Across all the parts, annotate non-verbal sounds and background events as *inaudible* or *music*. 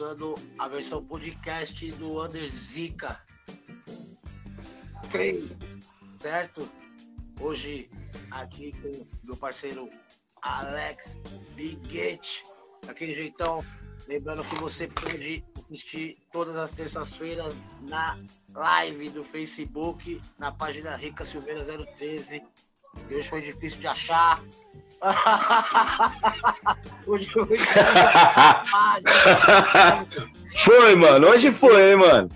escutando a versão podcast do Under Zika 3, certo? Hoje aqui com meu parceiro Alex Biguete, daquele jeitão. Lembrando que você pode assistir todas as terças-feiras na live do Facebook, na página Rica Silveira 013. E hoje foi difícil de achar. *laughs* hoje foi. foi, mano. Hoje foi, hein, mano.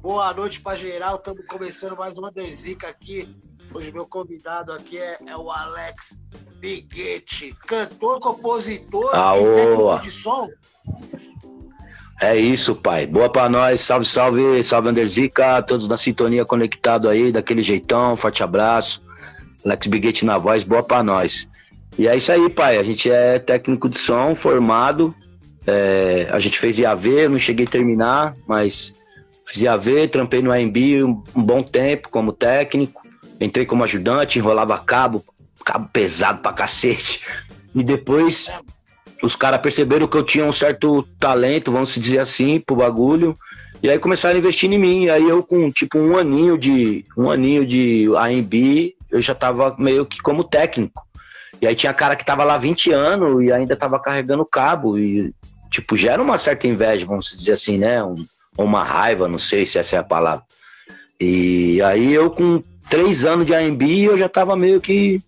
Boa noite pra geral. Estamos começando mais uma Derzica aqui. Hoje meu convidado aqui é, é o Alex Biguete, cantor, compositor Aô. e de som. É isso, pai. Boa pra nós. Salve, salve, salve Anderzica. Todos na sintonia conectado aí, daquele jeitão. Forte abraço. Alex Biguete na voz, boa pra nós. E é isso aí, pai. A gente é técnico de som, formado. É, a gente fez IAV, eu não cheguei a terminar, mas fiz IAV, trampei no AMB um, um bom tempo como técnico. Entrei como ajudante, enrolava cabo, cabo pesado pra cacete. E depois os caras perceberam que eu tinha um certo talento, vamos dizer assim, pro bagulho. E aí começaram a investir em mim. E aí eu com tipo um aninho de um aninho de AMB, eu já tava meio que como técnico. E aí tinha cara que tava lá 20 anos e ainda tava carregando cabo. E, tipo, gera uma certa inveja, vamos dizer assim, né? Um, uma raiva, não sei se essa é a palavra. E aí eu, com três anos de AMB, eu já tava meio que.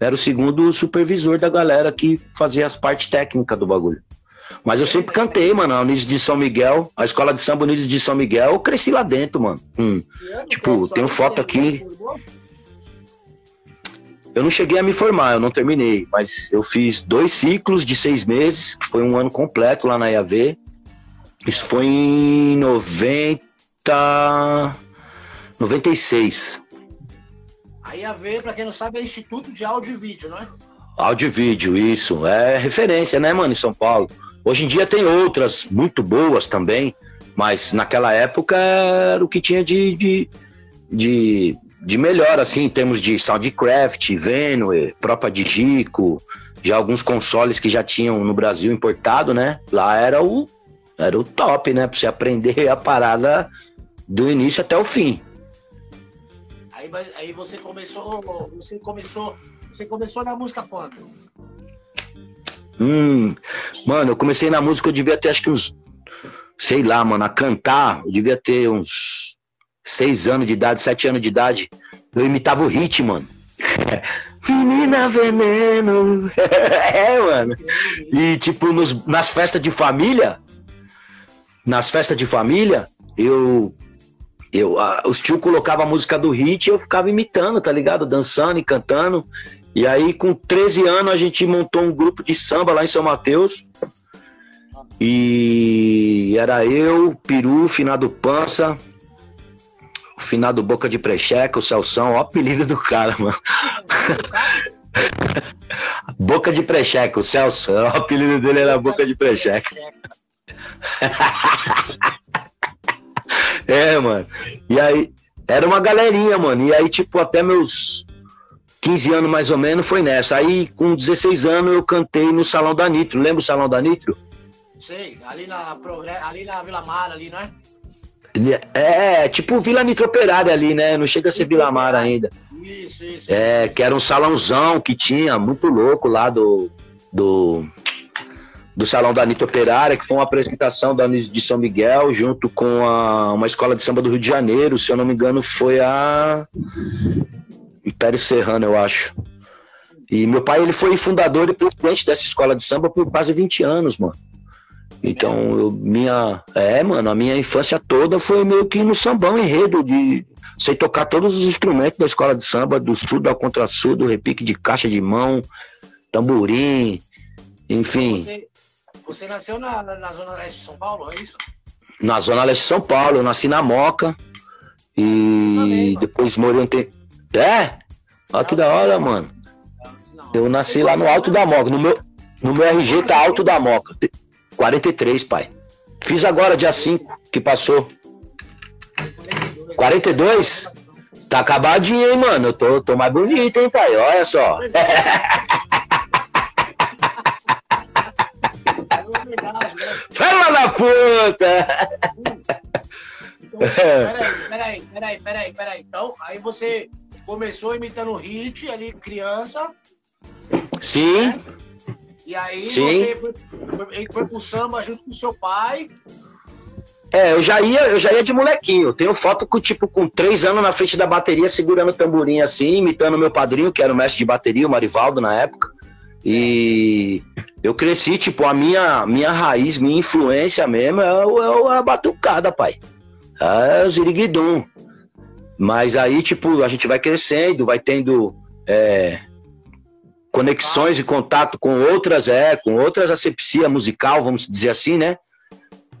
Era o segundo supervisor da galera que fazia as partes técnicas do bagulho. Mas eu sempre cantei, mano, a Unidos de São Miguel, a escola de samba Unidos de São Miguel, eu cresci lá dentro, mano. Hum. Tipo, tenho foto aqui. Eu não cheguei a me formar, eu não terminei, mas eu fiz dois ciclos de seis meses, que foi um ano completo lá na IAV. Isso foi em 90. 96. A IAV, pra quem não sabe, é Instituto de Áudio e Vídeo, não é? Áudio e vídeo, isso. É referência, né, mano, em São Paulo. Hoje em dia tem outras muito boas também, mas naquela época era o que tinha de, de, de de melhor, assim, em termos de Soundcraft, Venue, própria Digico, já alguns consoles que já tinham no Brasil importado, né? Lá era o, era o top, né? Pra você aprender a parada do início até o fim. Aí, aí você começou, você começou, você começou na música quando? Hum, mano, eu comecei na música, eu devia ter acho que uns, sei lá, mano, a cantar, eu devia ter uns seis anos de idade, sete anos de idade, eu imitava o hit, mano. *laughs* Menina veneno. *laughs* é, mano. E tipo, nos, nas festas de família, nas festas de família, eu. eu a, os tios colocavam a música do hit e eu ficava imitando, tá ligado? Dançando e cantando. E aí, com 13 anos, a gente montou um grupo de samba lá em São Mateus. E era eu, Peru, Finado Pança, o finado Boca de Precheca, o Celção, ó, o apelido do cara, mano. Boca de Precheca, o Celso, o apelido dele era Boca de Precheca. é, mano. E aí, era uma galerinha, mano. E aí, tipo, até meus 15 anos mais ou menos foi nessa. Aí, com 16 anos, eu cantei no Salão da Nitro. Lembra o Salão da Nitro? Sei, ali na, ali na Vila Mara, ali, não é? É, tipo Vila Nitroperária ali, né? Não chega a ser Vila Mar ainda. Isso, isso. É, isso. que era um salãozão que tinha, muito louco lá do. do do Salão da Anitta Operária, que foi uma apresentação da de São Miguel, junto com a, uma escola de samba do Rio de Janeiro, se eu não me engano, foi a Império Serrano, eu acho. E meu pai, ele foi fundador e presidente dessa escola de samba por quase 20 anos, mano. Então, eu, minha. É, mano, a minha infância toda foi meio que no sambão enredo, de sei tocar todos os instrumentos da escola de samba, do sul ao contrasul, do repique de caixa de mão, tamborim, enfim. Você, você nasceu na, na, Zona Leste de São Paulo, é isso? Na Zona Leste de São Paulo, eu nasci na Moca. E também, depois morei um tempo. É? Olha que da hora, mano. Eu nasci lá no Alto da Moca. No meu, no meu RG tá Alto da Moca. 43, pai. Fiz agora, dia 5, que passou. 42? Tá acabadinho, hein, mano? Eu tô, tô mais bonito, hein, pai? Olha só. *laughs* Fala da puta! Peraí, peraí, peraí, peraí. Então, aí você começou imitando hit ali, criança. Sim. Né? E aí Sim. você foi, foi, foi pro samba junto com seu pai. É, eu já ia, eu já ia de molequinho. Tenho foto com, tipo, com três anos na frente da bateria, segurando o tamborim assim, imitando meu padrinho, que era o mestre de bateria, o Marivaldo, na época. E eu cresci, tipo, a minha, minha raiz, minha influência mesmo é, é a batucada, pai. É o ziriguidum. Mas aí, tipo, a gente vai crescendo, vai tendo é, conexões e contato com outras, é, com outras asepsia musical, vamos dizer assim, né?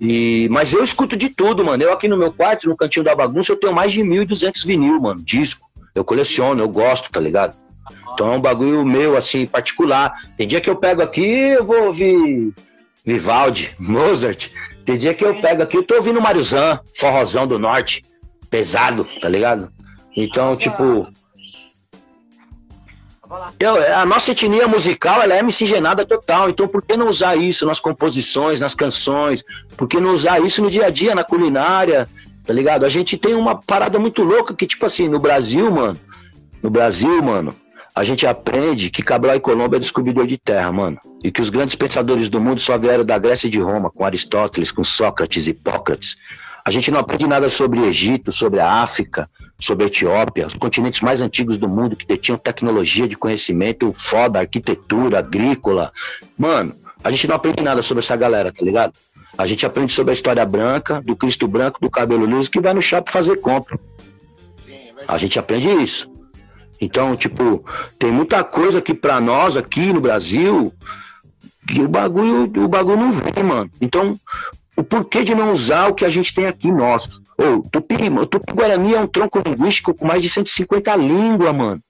E, mas eu escuto de tudo, mano. Eu aqui no meu quarto, no cantinho da bagunça, eu tenho mais de 1.200 vinil, mano, disco. Eu coleciono, eu gosto, tá ligado? Então é um bagulho meu, assim, particular. Tem dia que eu pego aqui, eu vou ouvir Vivaldi, *laughs* Mozart. Tem dia que eu pego aqui, eu tô ouvindo Mariozan, forrozão do norte, pesado, tá ligado? Então, tipo, eu, a nossa etnia musical ela é miscigenada total, então por que não usar isso nas composições, nas canções? Por que não usar isso no dia a dia, na culinária? Tá ligado? A gente tem uma parada muito louca que, tipo assim, no Brasil, mano, no Brasil, mano, a gente aprende que Cabral e Colombo é descobridor de terra, mano. E que os grandes pensadores do mundo só vieram da Grécia e de Roma, com Aristóteles, com Sócrates Hipócrates. A gente não aprende nada sobre Egito, sobre a África, sobre a Etiópia, os continentes mais antigos do mundo que detinham tecnologia de conhecimento foda, arquitetura, agrícola. Mano, a gente não aprende nada sobre essa galera, tá ligado? A gente aprende sobre a história branca, do Cristo branco, do cabelo liso, que vai no shopping fazer compra. A gente aprende isso. Então, tipo, tem muita coisa que para nós aqui no Brasil que o bagulho, o bagulho não vem, mano. Então, o porquê de não usar o que a gente tem aqui nosso. Ô, Tupi, Tupi-Guarani é um tronco linguístico com mais de 150 línguas, mano.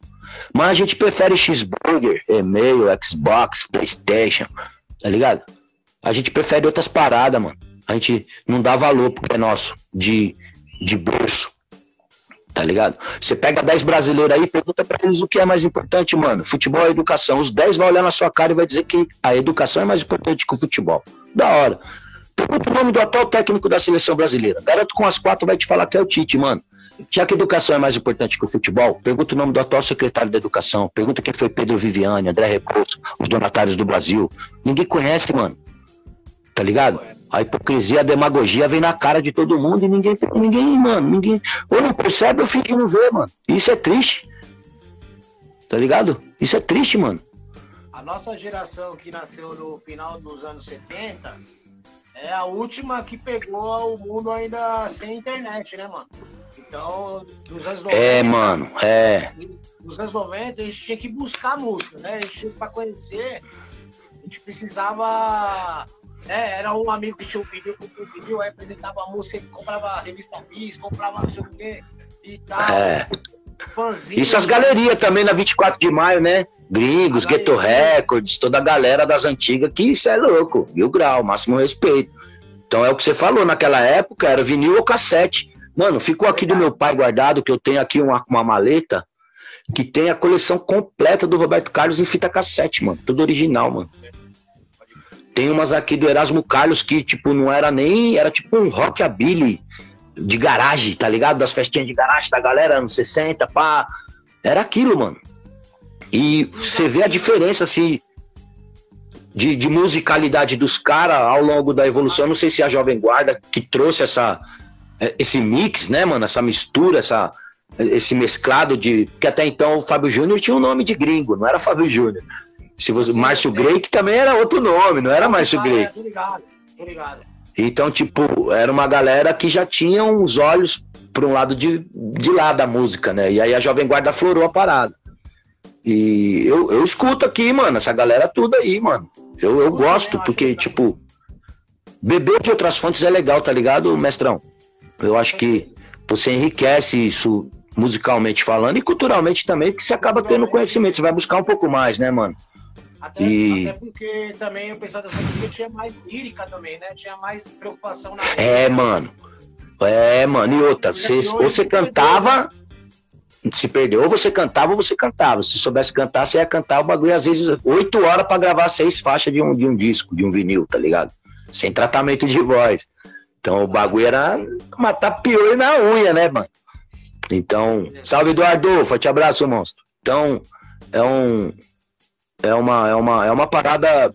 Mas a gente prefere cheeseburger, e-mail, Xbox, Playstation, tá ligado? A gente prefere outras paradas, mano. A gente não dá valor porque é nosso, de, de berço. Tá ligado? Você pega 10 brasileiros aí, pergunta pra eles o que é mais importante, mano. Futebol ou educação. Os 10 vão olhar na sua cara e vai dizer que a educação é mais importante que o futebol. Da hora. Pergunta o nome do atual técnico da seleção brasileira. Garoto com as quatro vai te falar que é o Tite, mano. Já que a educação é mais importante que o futebol, pergunta o nome do atual secretário da educação. Pergunta quem foi Pedro Viviane, André Rebouças, os donatários do Brasil. Ninguém conhece, mano. Tá ligado? A hipocrisia, a demagogia vem na cara de todo mundo e ninguém, ninguém, mano, ninguém. Ou não percebe ou finge não vê, mano. Isso é triste. Tá ligado? Isso é triste, mano. A nossa geração que nasceu no final dos anos 70 é a última que pegou o mundo ainda sem internet, né, mano? Então, nos anos 90. É, mano, é. Nos anos 90, a gente tinha que buscar música, né? A gente tinha pra conhecer, a gente precisava. É, era um amigo que tinha um vídeo, comprou um vídeo, aí apresentava a música, comprava a revista Bis, comprava não sei o quê e tal. É. Isso as galerias também na 24 de maio, né? Gringos, Ghetto Records, toda a galera das antigas, que isso é louco, mil grau, máximo respeito. Então é o que você falou, naquela época era vinil ou cassete. Mano, ficou aqui do meu pai guardado, que eu tenho aqui uma, uma maleta, que tem a coleção completa do Roberto Carlos em fita cassete, mano. Tudo original, mano. Tem umas aqui do Erasmo Carlos que, tipo, não era nem. Era tipo um rockabilly de garagem, tá ligado? Das festinhas de garagem da galera, anos 60, pá. Era aquilo, mano. E você vê a diferença, assim, de, de musicalidade dos caras ao longo da evolução. Eu não sei se é a Jovem Guarda que trouxe essa, é, esse mix, né, mano? Essa mistura, essa, esse mesclado de. Que até então o Fábio Júnior tinha um nome de gringo, não era Fábio Júnior. Se você, Márcio Grey, que também era outro nome, não era Márcio Grey. É, ligado, ligado. Então, tipo, era uma galera que já tinha uns olhos para um lado de, de lá da música, né? E aí a Jovem Guarda florou a parada. E eu, eu escuto aqui, mano, essa galera tudo aí, mano. Eu, eu gosto, porque, tipo, beber de outras fontes é legal, tá ligado, mestrão? Eu acho que você enriquece isso musicalmente falando e culturalmente também, porque você acaba tendo conhecimento, você vai buscar um pouco mais, né, mano? Até, e... até porque também o pessoal dessa música tinha mais lírica também, né? Tinha mais preocupação na. É, mano. É, mano. E outra, você, você cantava se perdeu. Ou você cantava ou você cantava. Se soubesse cantar, você ia cantar o bagulho, às vezes, oito horas para gravar seis faixas de um, de um disco, de um vinil, tá ligado? sem tratamento de voz. Então o bagulho era matar pior na unha, né, mano? Então, salve Eduardo, forte abraço, monstro. Então, é um é uma é uma é uma parada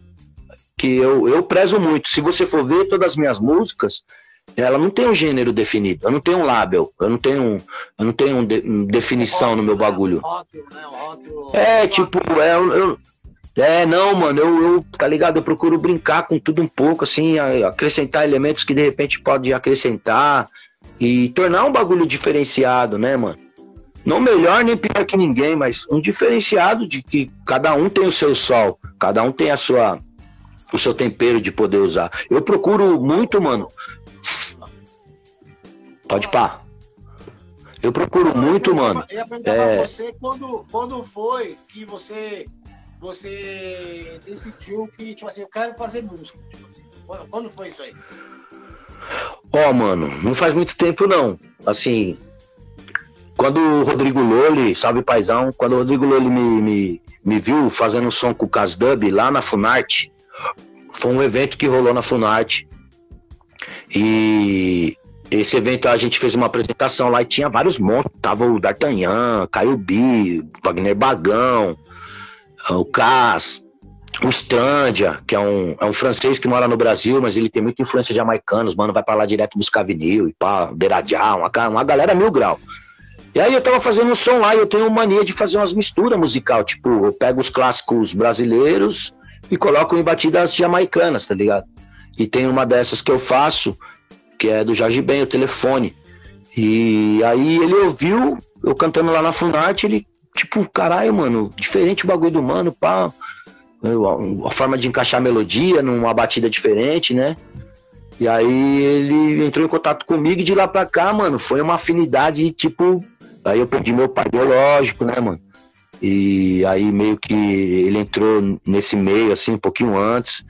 que eu, eu prezo muito. Se você for ver todas as minhas músicas, ela não tem um gênero definido. Eu não tenho um label, eu não tenho, eu não tenho um de, um definição no meu bagulho. É, tipo, é, eu, é, não, mano, eu, eu, tá ligado? Eu procuro brincar com tudo um pouco, assim, acrescentar elementos que de repente pode acrescentar e tornar um bagulho diferenciado, né, mano? Não melhor nem pior que ninguém, mas um diferenciado de que cada um tem o seu sol, cada um tem a sua o seu tempero de poder usar. Eu procuro muito, mano. Pode pá. Eu procuro muito, mano. Eu ia perguntar é... pra você quando, quando foi que você você decidiu que, tipo assim, eu quero fazer música. Tipo assim, quando, quando foi isso aí? Ó, oh, mano, não faz muito tempo não. Assim, quando o Rodrigo Loli, salve paizão, quando o Rodrigo Loli me, me, me viu fazendo som com o Casdub lá na Funarte, foi um evento que rolou na Funarte. E esse evento a gente fez uma apresentação lá e tinha vários monstros. Tava o D'Artagnan, Caio Bi, Wagner Bagão, o Cas, o Strandia, que é um, é um francês que mora no Brasil, mas ele tem muita influência jamaicana. Os mano vai pra lá direto buscar vinil e pá, Derajá, uma, uma galera mil grau. E aí eu tava fazendo um som lá e eu tenho mania de fazer umas misturas musical. Tipo, eu pego os clássicos brasileiros e coloco em batidas jamaicanas, tá ligado? E tem uma dessas que eu faço, que é do Jorge Ben, o telefone. E aí ele ouviu eu cantando lá na Funarte, ele, tipo, caralho, mano, diferente o bagulho do mano, pá. A forma de encaixar a melodia numa batida diferente, né? E aí ele entrou em contato comigo e de lá pra cá, mano, foi uma afinidade, tipo. Aí eu perdi meu pai biológico, né, mano? E aí meio que ele entrou nesse meio, assim, um pouquinho antes.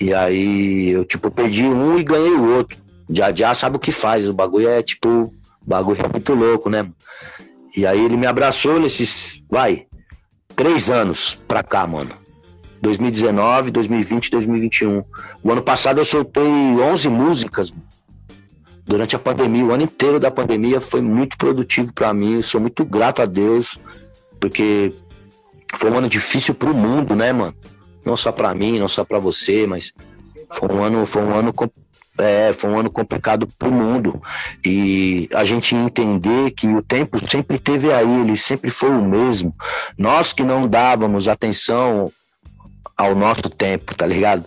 E aí eu, tipo, perdi um e ganhei o outro. Já já sabe o que faz. O bagulho é, tipo, o bagulho é muito louco, né? E aí ele me abraçou nesses, vai, três anos pra cá, mano. 2019, 2020, 2021. O ano passado eu soltei 11 músicas durante a pandemia. O ano inteiro da pandemia foi muito produtivo para mim. Eu sou muito grato a Deus porque foi um ano difícil pro mundo, né, mano? Não só para mim, não só para você, mas foi um ano, foi um ano é, foi um ano complicado pro mundo. E a gente entender que o tempo sempre teve aí, ele sempre foi o mesmo. Nós que não dávamos atenção ao nosso tempo, tá ligado?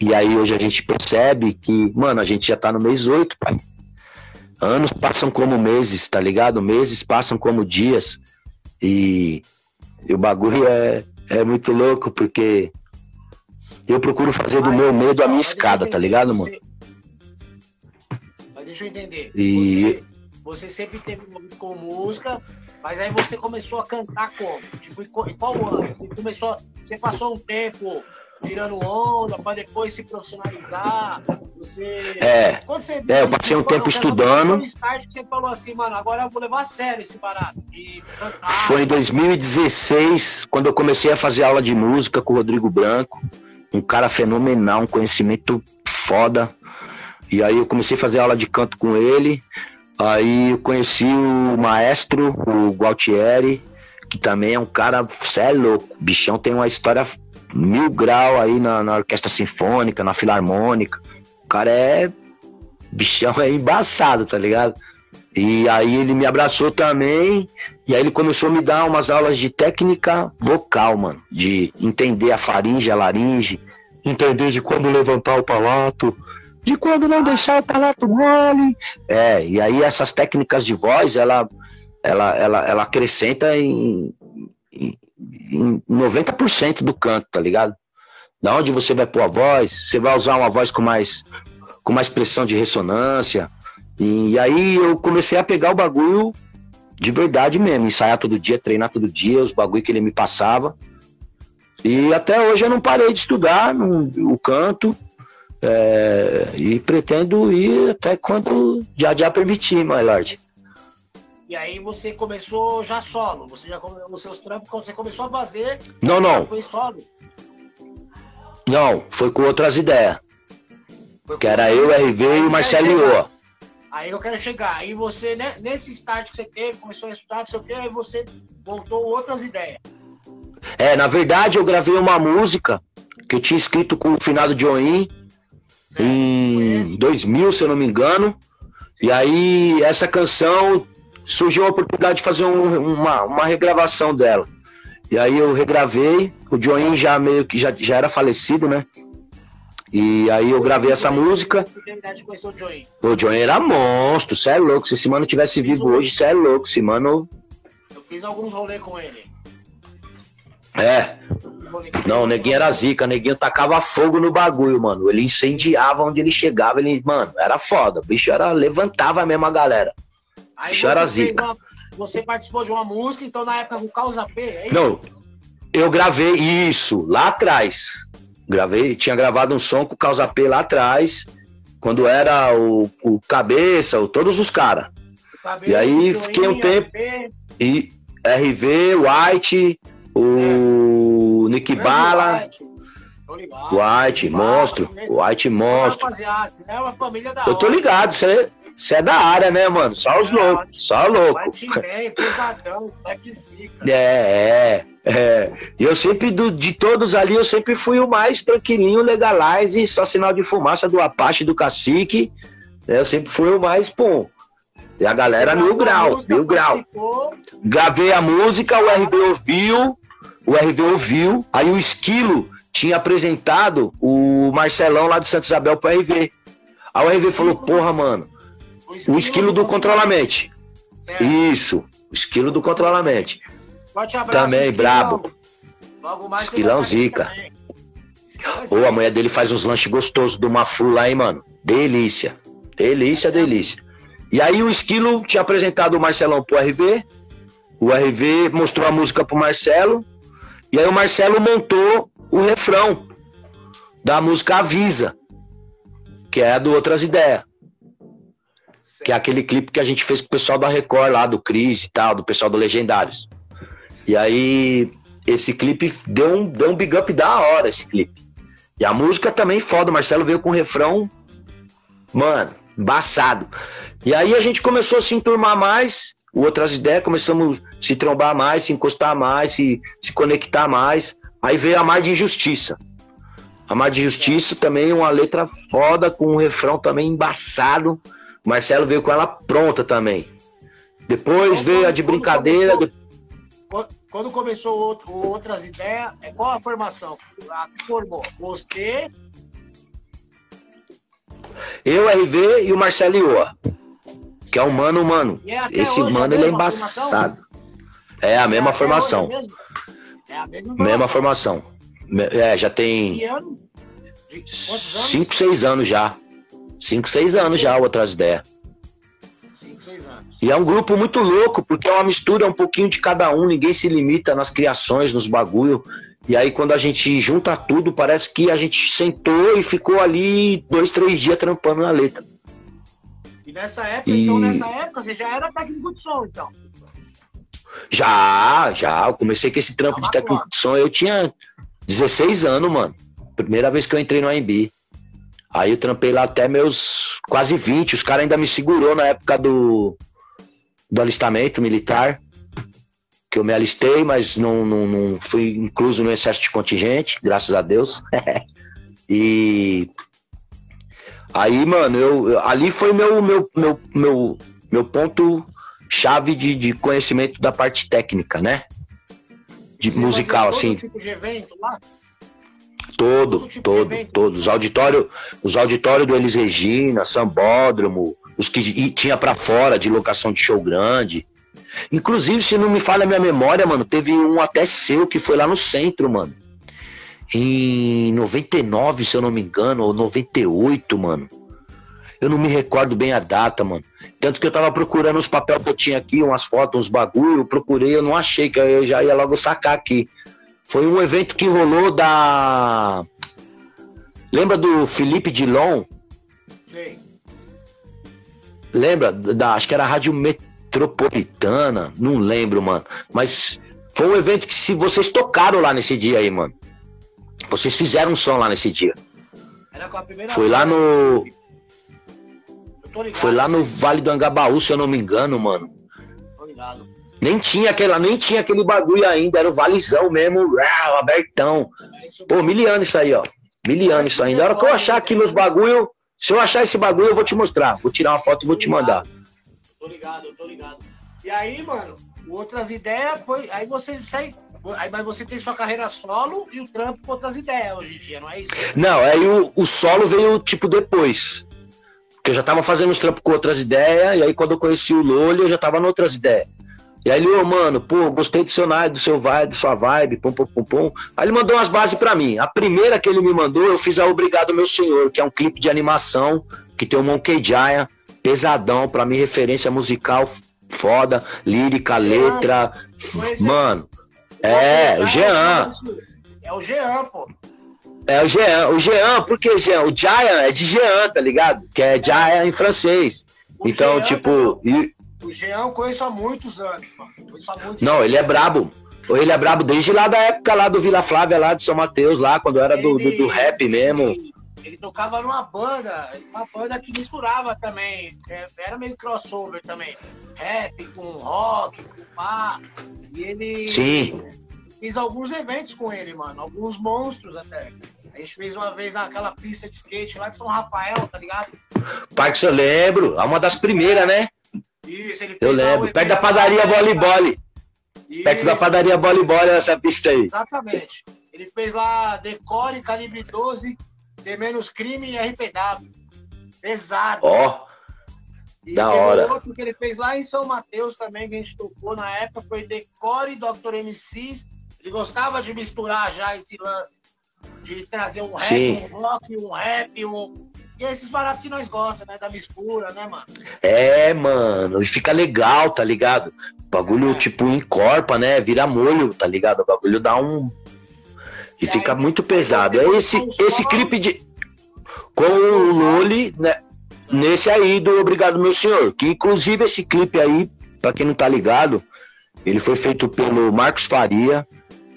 E aí hoje a gente percebe que, mano, a gente já tá no mês 8, pai. Anos passam como meses, tá ligado? Meses passam como dias. E, e o bagulho é, é muito louco, porque eu procuro fazer do meu medo a minha escada, tá ligado, mano? Deixa eu entender. E... Você, você sempre teve com música, mas aí você começou a cantar como? Tipo, em qual ano? Você começou. Você passou um tempo tirando onda para depois se profissionalizar. Você. É. Você, é, eu passei um tempo estudando. Um start que você falou assim, mano, agora eu vou levar a sério esse barato. De cantar. Foi em 2016, quando eu comecei a fazer aula de música com o Rodrigo Branco. Um cara fenomenal, um conhecimento foda. E aí eu comecei a fazer aula de canto com ele. Aí eu conheci o maestro, o Gualtieri, que também é um cara, cê é louco. Bichão tem uma história mil grau aí na, na orquestra sinfônica, na filarmônica. O cara é. Bichão é embaçado, tá ligado? E aí ele me abraçou também. E aí ele começou a me dar umas aulas de técnica vocal, mano. De entender a faringe, a laringe, entender de quando levantar o palato, de quando não deixar o palato mole. É, e aí essas técnicas de voz, ela, ela, ela, ela acrescenta em, em em 90% do canto, tá ligado? Da onde você vai pôr a voz, você vai usar uma voz com mais, com mais pressão de ressonância. E, e aí eu comecei a pegar o bagulho de verdade mesmo, ensaiar todo dia, treinar todo dia, os bagulho que ele me passava. E até hoje eu não parei de estudar no, o canto. É, e pretendo ir até quando já já permitir, my lord. E aí você começou já solo. Você já os seus trampos, quando você começou a fazer. Não, não. Foi solo. Não, foi com outras ideias. Que era eu, RV e o Marcelo Ioa. Aí eu quero chegar. Aí você, né, nesse start que você teve, começou a estudar, não sei o que, aí você voltou outras ideias. É, na verdade eu gravei uma música que eu tinha escrito com o finado Join em 2000, se eu não me engano. E aí essa canção surgiu a oportunidade de fazer um, uma, uma regravação dela. E aí eu regravei, o Join já meio que já, já era falecido, né? E aí eu gravei essa música. O Johnny era monstro, cê é louco. Se esse mano tivesse vivo hoje, cê é louco. Esse mano. Eu fiz alguns rolês com ele. É. Não, o neguinho era zica, o neguinho tacava fogo no bagulho, mano. Ele incendiava onde ele chegava, ele, mano, era foda. O bicho era, levantava mesmo a galera. Aí bicho era zica. Uma, você participou de uma música, então na época com Causa P, é isso? Não, eu gravei isso lá atrás. Gravei, tinha gravado um som com o Causa P lá atrás, quando era o, o Cabeça, o, todos os caras. E aí fiquei um tempo. E RV, White, o é. Nick Bala. White, monstro. White, monstro. É uma família da Eu tô ligado, você você é da área, né, mano? Só os loucos, só louco. É, é, é. E eu sempre, do, de todos ali, eu sempre fui o mais tranquilinho, legalize, só sinal de fumaça do Apache, do Cacique. Né? Eu sempre fui o mais, pô. E a galera mil grau, mil grau. Gravei a música, o RV ouviu, o RV ouviu, aí o Esquilo tinha apresentado o Marcelão lá de Santa Isabel pro RV. Aí o RV falou, porra, mano, o esquilo do controlamente. Isso, o esquilo do controlamente. Também, brabo. Esquilão zica. Ou a mulher dele faz uns lanches gostosos do Mafu lá, hein, mano? Delícia. Delícia, delícia. E aí o Esquilo tinha apresentado o Marcelão pro RV. O RV mostrou a música pro Marcelo. E aí o Marcelo montou o refrão da música Avisa, que é a do Outras Ideias que é aquele clipe que a gente fez com o pessoal da Record lá, do Cris e tal, do pessoal do Legendários. E aí, esse clipe deu um, deu um big up da hora, esse clipe. E a música também foda, o Marcelo veio com um refrão, mano, embaçado. E aí a gente começou a se enturmar mais, outras ideias, começamos a se trombar mais, se encostar mais, se, se conectar mais. Aí veio a Mar de Injustiça. A Mar de Justiça também uma letra foda, com um refrão também embaçado. O Marcelo veio com ela pronta também. Depois então, veio a de brincadeira. Começou, quando começou outro, outras ideias, é qual a formação? A que formou? Você. Eu, RV e o Marcelo Ioa. Que é um mano, mano. É Esse mano, ele é embaçado. É a mesma é formação. É a mesma, mesma formação. É, já tem. Que ano? Cinco, seis anos já. 5, 6 anos já, outras ideias. 5, 6 anos. E é um grupo muito louco, porque é uma mistura um pouquinho de cada um, ninguém se limita nas criações, nos bagulho. E aí, quando a gente junta tudo, parece que a gente sentou e ficou ali dois, três dias trampando na letra. E nessa época, e... então, nessa época, você já era técnico de som, então? Já, já. Eu comecei com esse trampo de técnico de som. Eu tinha 16 anos, mano. Primeira vez que eu entrei no AMB. Aí eu trampei lá até meus quase 20. Os caras ainda me segurou na época do, do alistamento militar. Que eu me alistei, mas não, não, não fui incluso no excesso de contingente, graças a Deus. *laughs* e aí, mano, eu, ali foi meu, meu, meu, meu, meu ponto chave de, de conhecimento da parte técnica, né? De musical, assim. Tipo de evento lá? Todo, todo, todos. Os auditórios, os auditórios do Elis Regina, Sambódromo, os que tinha para fora de locação de show grande. Inclusive, se não me falha a minha memória, mano, teve um até seu que foi lá no centro, mano. Em 99, se eu não me engano, ou 98, mano. Eu não me recordo bem a data, mano. Tanto que eu tava procurando os papéis que eu tinha aqui, umas fotos, uns bagulho, eu procurei, eu não achei, que eu já ia logo sacar aqui. Foi um evento que rolou da. Lembra do Felipe Dilon? Sim. Lembra? Da, acho que era a Rádio Metropolitana. Não lembro, mano. Mas foi um evento que se vocês tocaram lá nesse dia aí, mano. Vocês fizeram um som lá nesse dia. Foi lá no. Foi lá no Vale do Angabaú, se eu não me engano, mano. Tô ligado. Nem tinha aquela, nem tinha aquele bagulho ainda, era o valezão mesmo, uau, abertão. Pô, miliano isso aí, ó. Miliano isso ainda. A hora que eu achar aqui meus bagulho, se eu achar esse bagulho, eu vou te mostrar. Vou tirar uma foto e vou te mandar. Tô ligado, tô ligado. E aí, mano, outras ideias, foi, aí você sai Aí, mas você tem sua carreira solo e o trampo com outras ideias hoje em dia, não é isso? Não, aí o, o solo veio tipo depois. Porque eu já tava fazendo uns trampos com outras ideias, e aí quando eu conheci o Lolo, eu já tava em outras ideias. E aí ele, ô, mano, pô, gostei do seu do seu vibe, da sua vibe, pum, pum, pum, pum. Aí ele mandou umas bases para mim. A primeira que ele me mandou, eu fiz a Obrigado Meu Senhor, que é um clipe de animação, que tem o Monkey Giant, pesadão, para mim, referência musical foda, lírica, letra. Mano, é, o Jean. É o Jean, pô. É o Jean. O Jean, por que Jean? O Giant é de Jean, tá ligado? Que é Giant em francês. O então, Jean, tipo. E... O Jean eu conheço há muitos anos, mano. Muitos Não, anos. ele é brabo. Ele é brabo desde lá da época lá do Vila Flávia, lá de São Mateus, lá, quando era ele, do, do, do, rap mesmo. Ele, tocava numa banda, uma banda que misturava também. É, era meio crossover também. Rap com rock, com pá. E ele. Sim. Fiz alguns eventos com ele, mano. Alguns monstros até. A gente fez uma vez naquela pista de skate lá de São Rafael, tá ligado? Parque eu lembro. É uma das primeiras, né? Isso, ele fez Eu lembro. Perto da padaria Boli Boli. Perto da padaria Boli Boli, essa pista aí. Exatamente. Ele fez lá Decore, Calibre 12, D menos crime e RPW. Pesado. Ó. Oh. E da hora. outro que ele fez lá em São Mateus também, que a gente tocou na época, foi Decore, Dr. MCs. Ele gostava de misturar já esse lance, de trazer um rap, Sim. um rock, um rap, um. E esses baratos que nós gostamos, né? Da mistura, né, mano? É, mano, e fica legal, tá ligado? O bagulho, é. tipo, encorpa, né? Vira molho, tá ligado? O bagulho dá um. E, fica muito pesado. É esse, esse clipe de. Com o Loli, né? nesse aí do Obrigado Meu Senhor, que inclusive esse clipe aí, para quem não tá ligado, ele foi feito pelo Marcos Faria,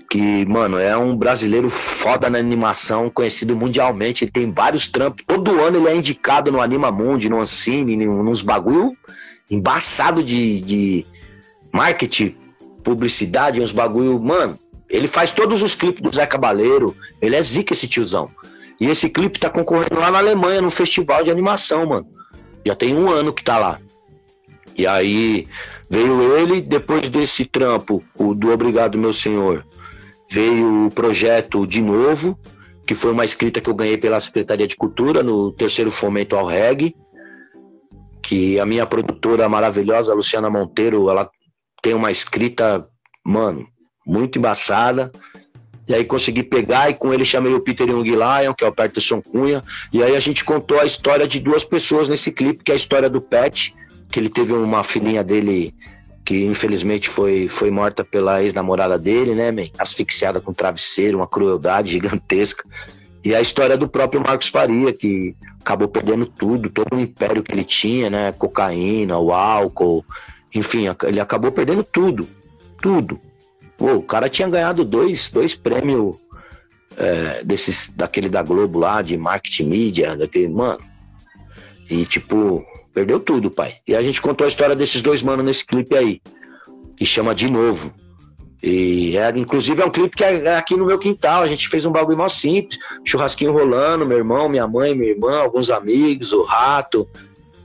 que, mano, é um brasileiro foda na animação, conhecido mundialmente, ele tem vários trampos, todo ano ele é indicado no Anima Mundi, no Ancine, nos bagulho embaçado de, de marketing, publicidade, uns bagulho, mano, ele faz todos os clipes do Zé Cabaleiro, ele é zica esse tiozão. E esse clipe tá concorrendo lá na Alemanha, no festival de animação, mano. Já tem um ano que tá lá. E aí veio ele, depois desse trampo, o do Obrigado Meu Senhor, veio o projeto de novo, que foi uma escrita que eu ganhei pela Secretaria de Cultura no terceiro fomento ao reggae, que a minha produtora maravilhosa, Luciana Monteiro, ela tem uma escrita, mano, muito embaçada. E aí consegui pegar e com ele chamei o Peter Young Lion, que é o Peterson Cunha. E aí a gente contou a história de duas pessoas nesse clipe, que é a história do Pet, que ele teve uma filhinha dele que infelizmente foi, foi morta pela ex-namorada dele, né, man? asfixiada com travesseiro, uma crueldade *laughs* gigantesca. E a história do próprio Marcos Faria, que acabou perdendo tudo, todo o império que ele tinha, né? Cocaína, o álcool, enfim, ele acabou perdendo tudo, tudo. Pô, o cara tinha ganhado dois, dois prêmios é, desses, daquele da Globo lá, de marketing mídia, daquele, mano. E tipo, perdeu tudo, pai. E a gente contou a história desses dois manos nesse clipe aí, que chama De Novo. E é, inclusive é um clipe que é, é aqui no meu quintal. A gente fez um bagulho mó simples, churrasquinho rolando, meu irmão, minha mãe, minha irmã, alguns amigos, o Rato.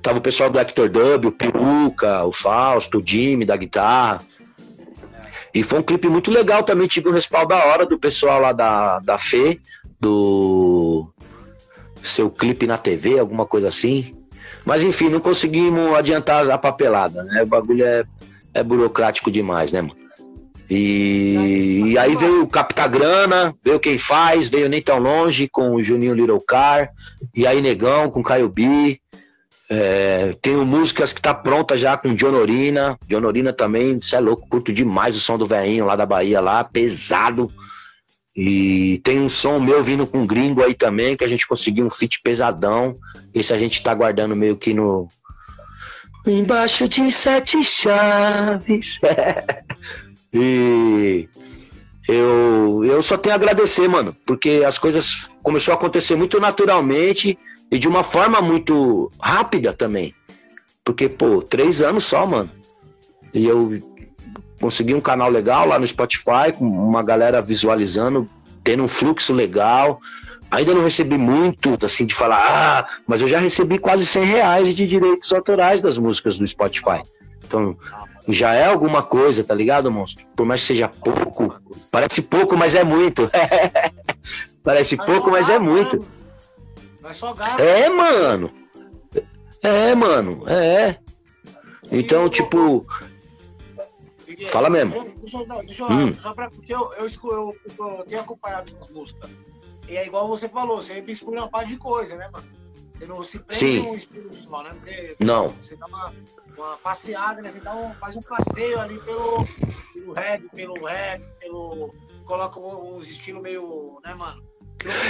Tava o pessoal do Hector Dub, o Peruca, o Fausto, o Jimmy da guitarra. E foi um clipe muito legal também, tive um respaldo da hora do pessoal lá da, da Fê, do seu clipe na TV, alguma coisa assim. Mas enfim, não conseguimos adiantar a papelada, né? O bagulho é, é burocrático demais, né, mano? E, e aí veio o Capta Grana, veio Quem Faz, veio Nem Tão Longe com o Juninho Little Car, e aí Negão com Caio B, é, tenho músicas que tá pronta já com Dionorina. Dionorina também, você é louco, curto demais o som do velhinho lá da Bahia, lá, pesado. E tem um som meu vindo com gringo aí também, que a gente conseguiu um feat pesadão. Esse a gente tá guardando meio que no. Embaixo de sete chaves. *laughs* e. eu, eu só tenho a agradecer, mano, porque as coisas começou a acontecer muito naturalmente e de uma forma muito rápida também. Porque, pô, três anos só, mano. E eu consegui um canal legal lá no Spotify, com uma galera visualizando, tendo um fluxo legal. Ainda não recebi muito, assim, de falar, ah, mas eu já recebi quase 100 reais de direitos autorais das músicas do Spotify. Então, já é alguma coisa, tá ligado, monstro? Por mais que seja pouco, parece pouco, mas é muito. *laughs* parece pouco, mas é muito. Mas só gasto. É, mano. É, mano, é. Então, tipo. Fala mesmo. Deixa, eu, deixa eu, hum. só pra, porque eu, eu, eu, eu tenho acompanhado as músicas. E é igual você falou, você mistura uma parte de coisa, né, mano? Você não se prende Sim. um estilo só, né? Porque, não. Você dá uma, uma passeada, né? Você dá um, faz um passeio ali pelo, pelo rap, pelo rap, pelo. Coloca uns estilos meio, né, mano?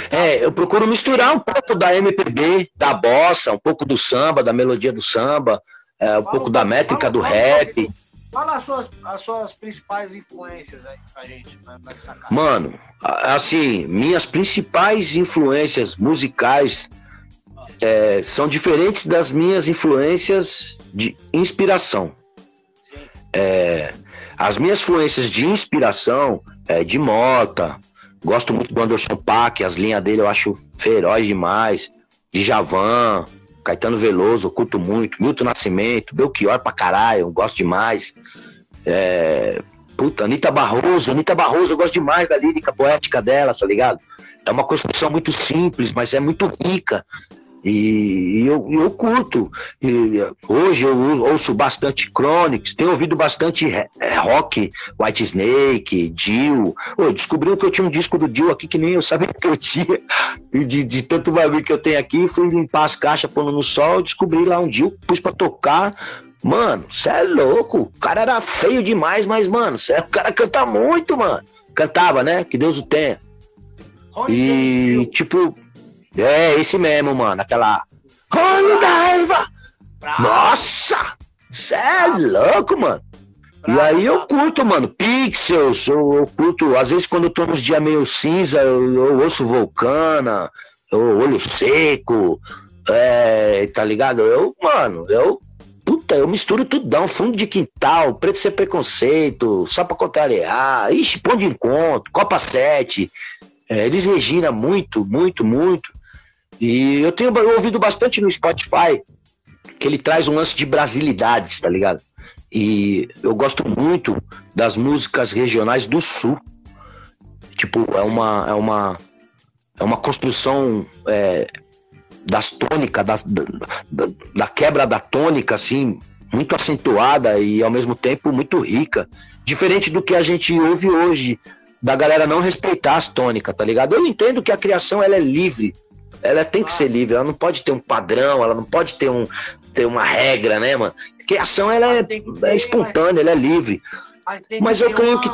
É, eu procuro misturar um pouco da MPB, da bossa, um pouco do samba, da melodia do samba, é, um fala, pouco da métrica fala, do fala, rap. Fala as suas, as suas principais influências aí pra gente, pra, pra Mano, assim, minhas principais influências musicais é, são diferentes das minhas influências de inspiração. É, as minhas influências de inspiração é de Mota, gosto muito do Anderson Paak, as linhas dele eu acho feroz demais, de Javan, Caetano Veloso, eu curto muito. Milton Nascimento, Belchior pra caralho, eu gosto demais. É... Puta, Anitta Barroso, Anitta Barroso, eu gosto demais da lírica poética dela, tá ligado? É uma construção muito simples, mas é muito rica. E, eu, eu curto. E hoje eu ouço bastante Chronix, tenho ouvido bastante é, rock, White Snake, Dio. Descobriu que eu tinha um disco do Dio aqui que nem eu sabia que eu tinha. E de, de tanto bagulho que eu tenho aqui, fui limpar as caixas pondo no sol, descobri lá um Dio, pus pra tocar. Mano, você é louco. O cara era feio demais, mas, mano, cê, o cara canta muito, mano. Cantava, né? Que Deus o tenha. E, tipo, é, esse mesmo, mano. Aquela. Rony da Eva! Nossa! Cê é louco, mano. E aí eu curto, mano, Pixels, eu, eu, curto, às vezes quando eu tô nos dias meio cinza, eu, eu ouço Vulcana, eu, Olho Seco, é, tá ligado? Eu, mano, eu, puta, eu misturo tudão, fundo de quintal, preto ser preconceito, só pra contrariar, ixi, pão de encontro, Copa 7, é, Elis Regina, muito, muito, muito. E eu tenho ouvido bastante no Spotify que ele traz um lance de brasilidades, tá ligado? E eu gosto muito das músicas regionais do sul. Tipo, é uma é uma é uma construção é, das tônicas, da, da, da quebra da tônica, assim, muito acentuada e ao mesmo tempo muito rica. Diferente do que a gente ouve hoje, da galera não respeitar as tônicas, tá ligado? Eu entendo que a criação ela é livre, ela tem que ser livre, ela não pode ter um padrão, ela não pode ter, um, ter uma regra, né, mano? Porque a ação ela é, é espontânea, ela é livre. Mas eu creio que.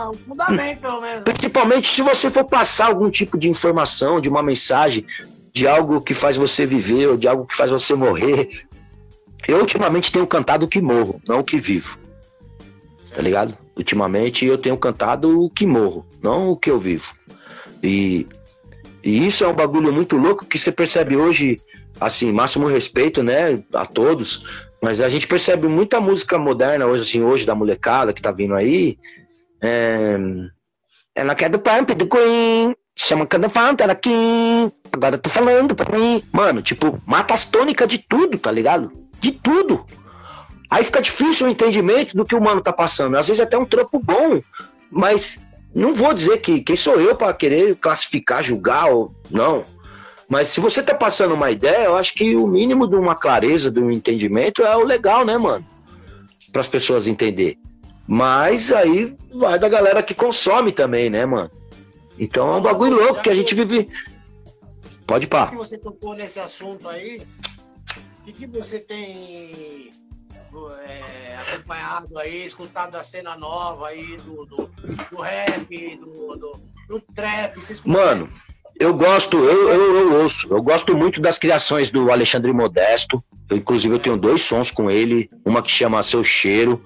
Principalmente se você for passar algum tipo de informação, de uma mensagem, de algo que faz você viver, ou de algo que faz você morrer. Eu ultimamente tenho cantado o que morro, não o que vivo. Tá ligado? Ultimamente eu tenho cantado o que morro, não o que eu vivo. E e isso é um bagulho muito louco que você percebe hoje, assim, máximo respeito, né, a todos, mas a gente percebe muita música moderna hoje, assim, hoje da molecada que tá vindo aí. É... Ela quer do pump do Queen, chama cada fanta aqui, agora tô falando pra mim. Mano, tipo, mata as tônicas de tudo, tá ligado? De tudo. Aí fica difícil o entendimento do que o mano tá passando. Às vezes é até um trampo bom, mas não vou dizer que quem sou eu para querer classificar, julgar ou não. Mas se você tá passando uma ideia, eu acho que o mínimo de uma clareza, de um entendimento é o legal, né, mano? Para as pessoas entender. Mas aí vai da galera que consome também, né, mano? Então é um bagulho louco que a gente vive. Pode pá. que você tocou nesse assunto aí, o que, que você tem acompanhado aí, escutado a cena nova aí do, do, do rap, do, do, do trap. Mano, eu gosto, eu, eu, eu, ouço, eu gosto muito das criações do Alexandre Modesto. Eu, inclusive, eu tenho dois sons com ele, uma que chama Seu Cheiro,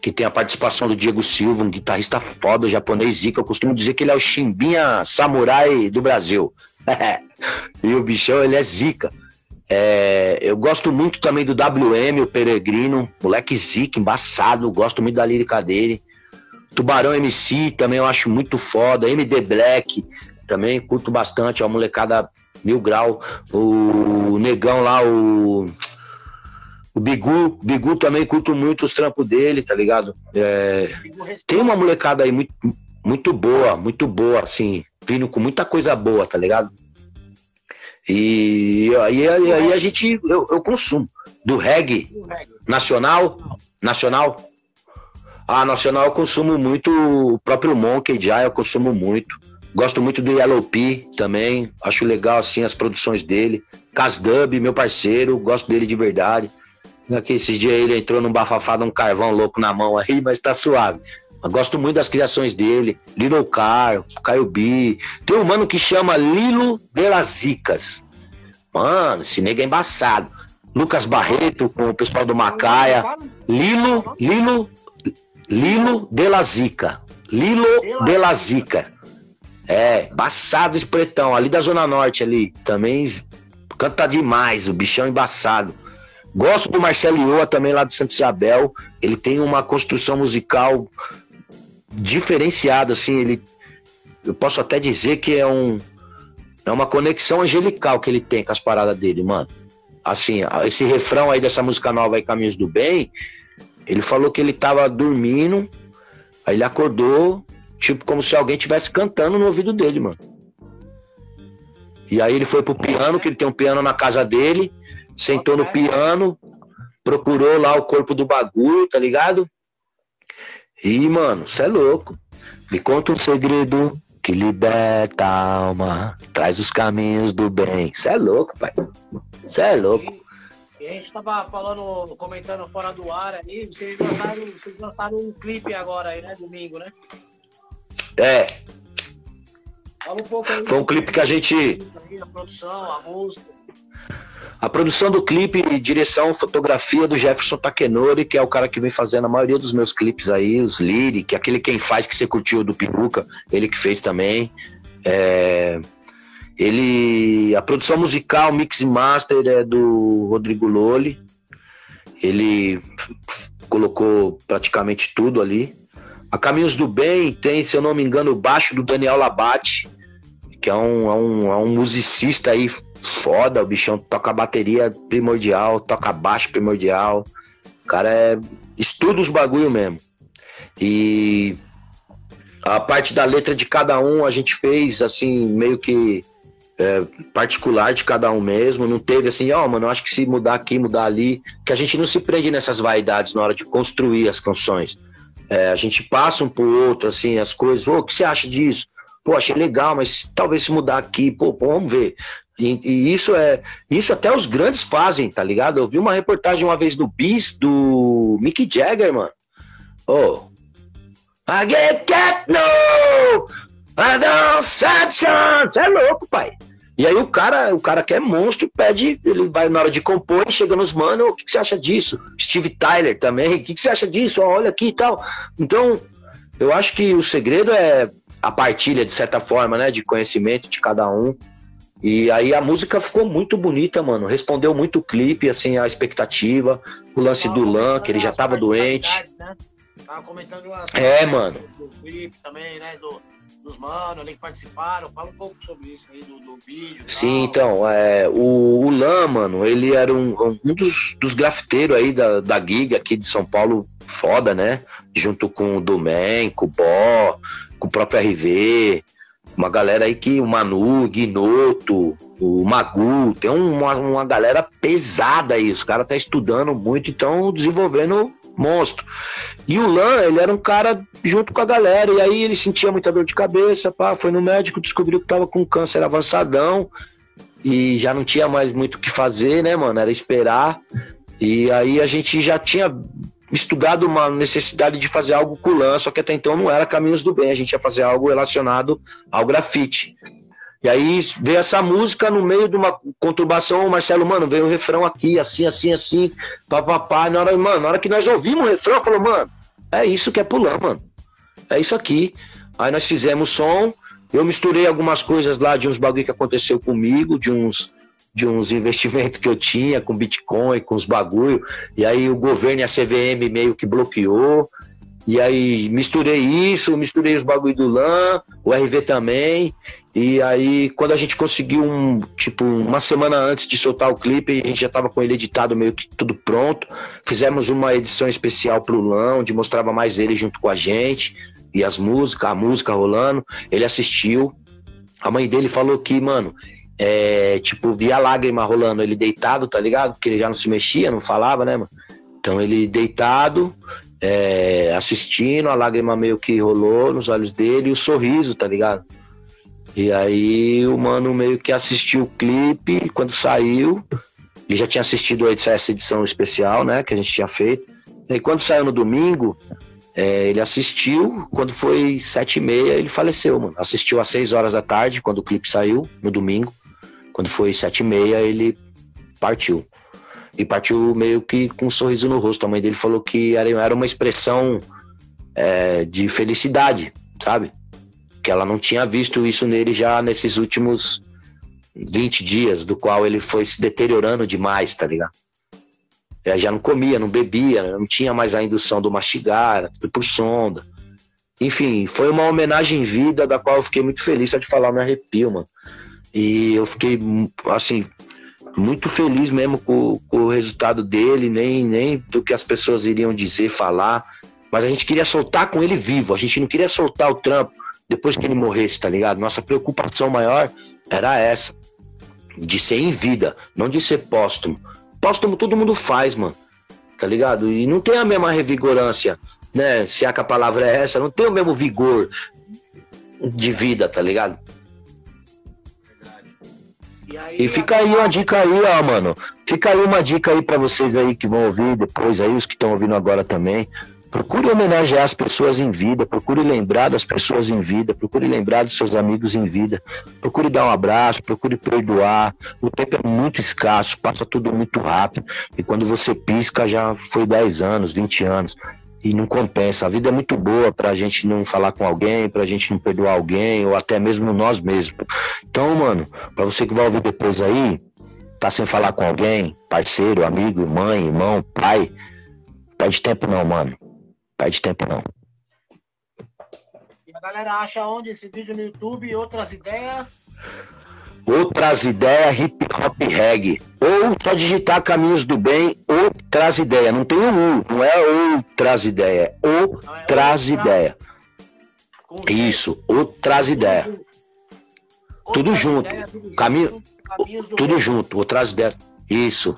que tem a participação do Diego Silva, um guitarrista foda, japonês zica. Eu costumo dizer que ele é o chimbinha samurai do Brasil. *laughs* e o bichão, ele é zica. É, eu gosto muito também do WM, o Peregrino, moleque zica, embaçado, gosto muito da lírica dele. Tubarão MC também eu acho muito foda. MD Black também curto bastante, é uma molecada mil grau. O negão lá, o o Bigu, Bigu também curto muito os trampos dele, tá ligado? É, tem uma molecada aí muito, muito boa, muito boa, assim, vindo com muita coisa boa, tá ligado? E aí, aí, a gente, eu, eu consumo. Do reggae nacional, nacional. Ah, nacional eu consumo muito o próprio Monkey já, eu consumo muito. Gosto muito do Yellow P também, acho legal assim as produções dele. Casdub, meu parceiro, gosto dele de verdade. Aqui, esses dias ele entrou num bafafá de um carvão louco na mão aí, mas tá suave. Eu gosto muito das criações dele. Little Car, Caio B. Tem um mano que chama Lilo de las Zicas. Mano, esse nego é embaçado. Lucas Barreto com o pessoal do Macaia. Lilo, Lilo, Lilo de la Zica. Lilo de la Zica. É, embaçado esse pretão. Ali da Zona Norte ali. Também canta demais, o bichão embaçado. Gosto do Marcelo Ioa também lá de Santa Isabel. Ele tem uma construção musical diferenciada, assim. Ele, eu posso até dizer que é um é uma conexão angelical que ele tem com as paradas dele, mano. Assim, esse refrão aí dessa música nova aí, Caminhos do Bem, ele falou que ele tava dormindo, aí ele acordou, tipo como se alguém tivesse cantando no ouvido dele, mano. E aí ele foi pro piano, que ele tem um piano na casa dele, sentou no piano, procurou lá o corpo do bagulho, tá ligado? E, mano, você é louco. Me conta um segredo que liberta a alma, traz os caminhos do bem. Você é louco, pai. Você é louco. E, a gente tava falando, comentando fora do ar aí, vocês lançaram, vocês lançaram um clipe agora aí, né? Domingo, né? É. Fala um pouco aí. Foi um clipe que a gente. A produção, a música. A produção do clipe, direção, fotografia do Jefferson Takenori, que é o cara que vem fazendo a maioria dos meus clipes aí, os Lyric, aquele quem faz que você curtiu do Peruca, ele que fez também. É... Ele, a produção musical, mix e master é do Rodrigo Loli. Ele colocou praticamente tudo ali. A Caminhos do Bem tem, se eu não me engano, o baixo do Daniel Labate, que é um, é um, é um musicista aí foda, o bichão toca bateria primordial, toca baixo primordial. O cara é. estuda os bagulho mesmo. E a parte da letra de cada um a gente fez assim, meio que é, particular de cada um mesmo. Não teve assim, ó, oh, mano, acho que se mudar aqui, mudar ali. Que a gente não se prende nessas vaidades na hora de construir as canções. É, a gente passa um pro outro, assim, as coisas. O que você acha disso? Pô, achei legal, mas talvez se mudar aqui, pô, pô vamos ver. E, e, isso é. Isso até os grandes fazem, tá ligado? Eu vi uma reportagem uma vez do Bis, do Mick Jagger, mano. Oh. I get no! É louco, pai. E aí o cara, o cara que é monstro pede, ele vai na hora de compor e chega nos mano, o que, que, você acha disso? Steve Tyler também, o que, que, você acha disso? Olha aqui e tal. Então, eu acho que o segredo é a partilha, de certa forma, né, de conhecimento de cada um. E aí a música ficou muito bonita, mano. Respondeu muito o clipe, assim, a expectativa. O lance do Lan, que ele já tava doente. Né? Tava comentando as É, mano. Do clipe também, né? Do, dos manos ali que participaram. Fala um pouco sobre isso aí, do, do vídeo. Sim, então, é, o, o Lan, mano, ele era um, um dos, dos grafiteiros aí da, da Giga aqui de São Paulo, foda, né? Junto com o Domen, com o Bó, com o próprio RV uma galera aí que o Manu, o Guinoto, o Magu, tem uma, uma galera pesada aí. Os caras tá estudando muito e estão desenvolvendo monstro. E o Lan, ele era um cara junto com a galera, e aí ele sentia muita dor de cabeça, pá, foi no médico, descobriu que tava com câncer avançadão e já não tinha mais muito o que fazer, né, mano? Era esperar. E aí a gente já tinha estudado uma necessidade de fazer algo com lã, só que até então não era Caminhos do Bem, a gente ia fazer algo relacionado ao grafite. E aí veio essa música no meio de uma conturbação, o Marcelo, mano, veio o refrão aqui, assim, assim, assim, papapá. Na hora, mano, na hora que nós ouvimos o refrão, falou, mano, É isso que é pular, mano. É isso aqui. Aí nós fizemos som, eu misturei algumas coisas lá de uns bagulho que aconteceu comigo, de uns de uns investimentos que eu tinha com Bitcoin, com os bagulho, e aí o governo e a CVM meio que bloqueou, e aí misturei isso, misturei os bagulho do LAN, o RV também. E aí, quando a gente conseguiu um, tipo, uma semana antes de soltar o clipe, a gente já tava com ele editado meio que tudo pronto. Fizemos uma edição especial pro LAN, onde mostrava mais ele junto com a gente. E as músicas, a música rolando. Ele assistiu. A mãe dele falou que, mano, é, tipo, via lágrima rolando, ele deitado, tá ligado? Porque ele já não se mexia, não falava, né, mano? Então ele deitado, é, assistindo, a lágrima meio que rolou nos olhos dele e o sorriso, tá ligado? E aí o mano meio que assistiu o clipe, quando saiu, ele já tinha assistido essa edição especial, né, que a gente tinha feito. E quando saiu no domingo, é, ele assistiu, quando foi sete e meia, ele faleceu, mano. Assistiu às seis horas da tarde, quando o clipe saiu, no domingo. Quando foi sete e meia, ele partiu e partiu meio que com um sorriso no rosto. A mãe dele falou que era, uma expressão é, de felicidade, sabe? Que ela não tinha visto isso nele já nesses últimos 20 dias, do qual ele foi se deteriorando demais, tá ligado? Ele já não comia, não bebia, não tinha mais a indução do mastigar, tudo por sonda. Enfim, foi uma homenagem em vida da qual eu fiquei muito feliz, só de falar me arrepio, mano. E eu fiquei, assim, muito feliz mesmo com, com, o resultado dele, nem, nem do que as pessoas iriam dizer, falar. Mas a gente queria soltar com ele vivo, a gente não queria soltar o trampo depois que ele morresse, tá ligado? Nossa preocupação maior era essa, de ser em vida, não de ser póstumo. Póstumo todo mundo faz, mano, tá ligado? E não tem a mesma revigorância, né? Se é que a palavra é essa, não tem o mesmo vigor de vida, tá ligado? E, fica aí uma dica aí, ó, mano. Fica aí uma dica aí para vocês aí que vão ouvir depois aí, os que estão ouvindo agora também. Procure homenagear as pessoas em vida, procure lembrar das pessoas em vida, procure lembrar dos seus amigos em vida, procure dar um abraço, procure perdoar. O tempo é muito escasso, passa tudo muito rápido. E quando você pisca, já foi 10 anos, 20 anos e não compensa. A vida é muito boa para a gente não falar com alguém, para a gente não perdoar alguém, ou até mesmo nós mesmos. Então, mano, para você que vai ouvir depois aí, tá sem falar com alguém, parceiro, amigo, mãe, irmão, pai, perde tempo não, mano. Perde tempo não. E a galera acha onde esse vídeo no YouTube e outras ideias? Outras ideias hip hop reggae. Ou só digitar Caminhos do Bem, outras ideias. Não tem um U, não é outras ideias, é outras ideias. Isso, outras ideias. Tudo junto. Caminho, tudo junto, outras ideias. Isso.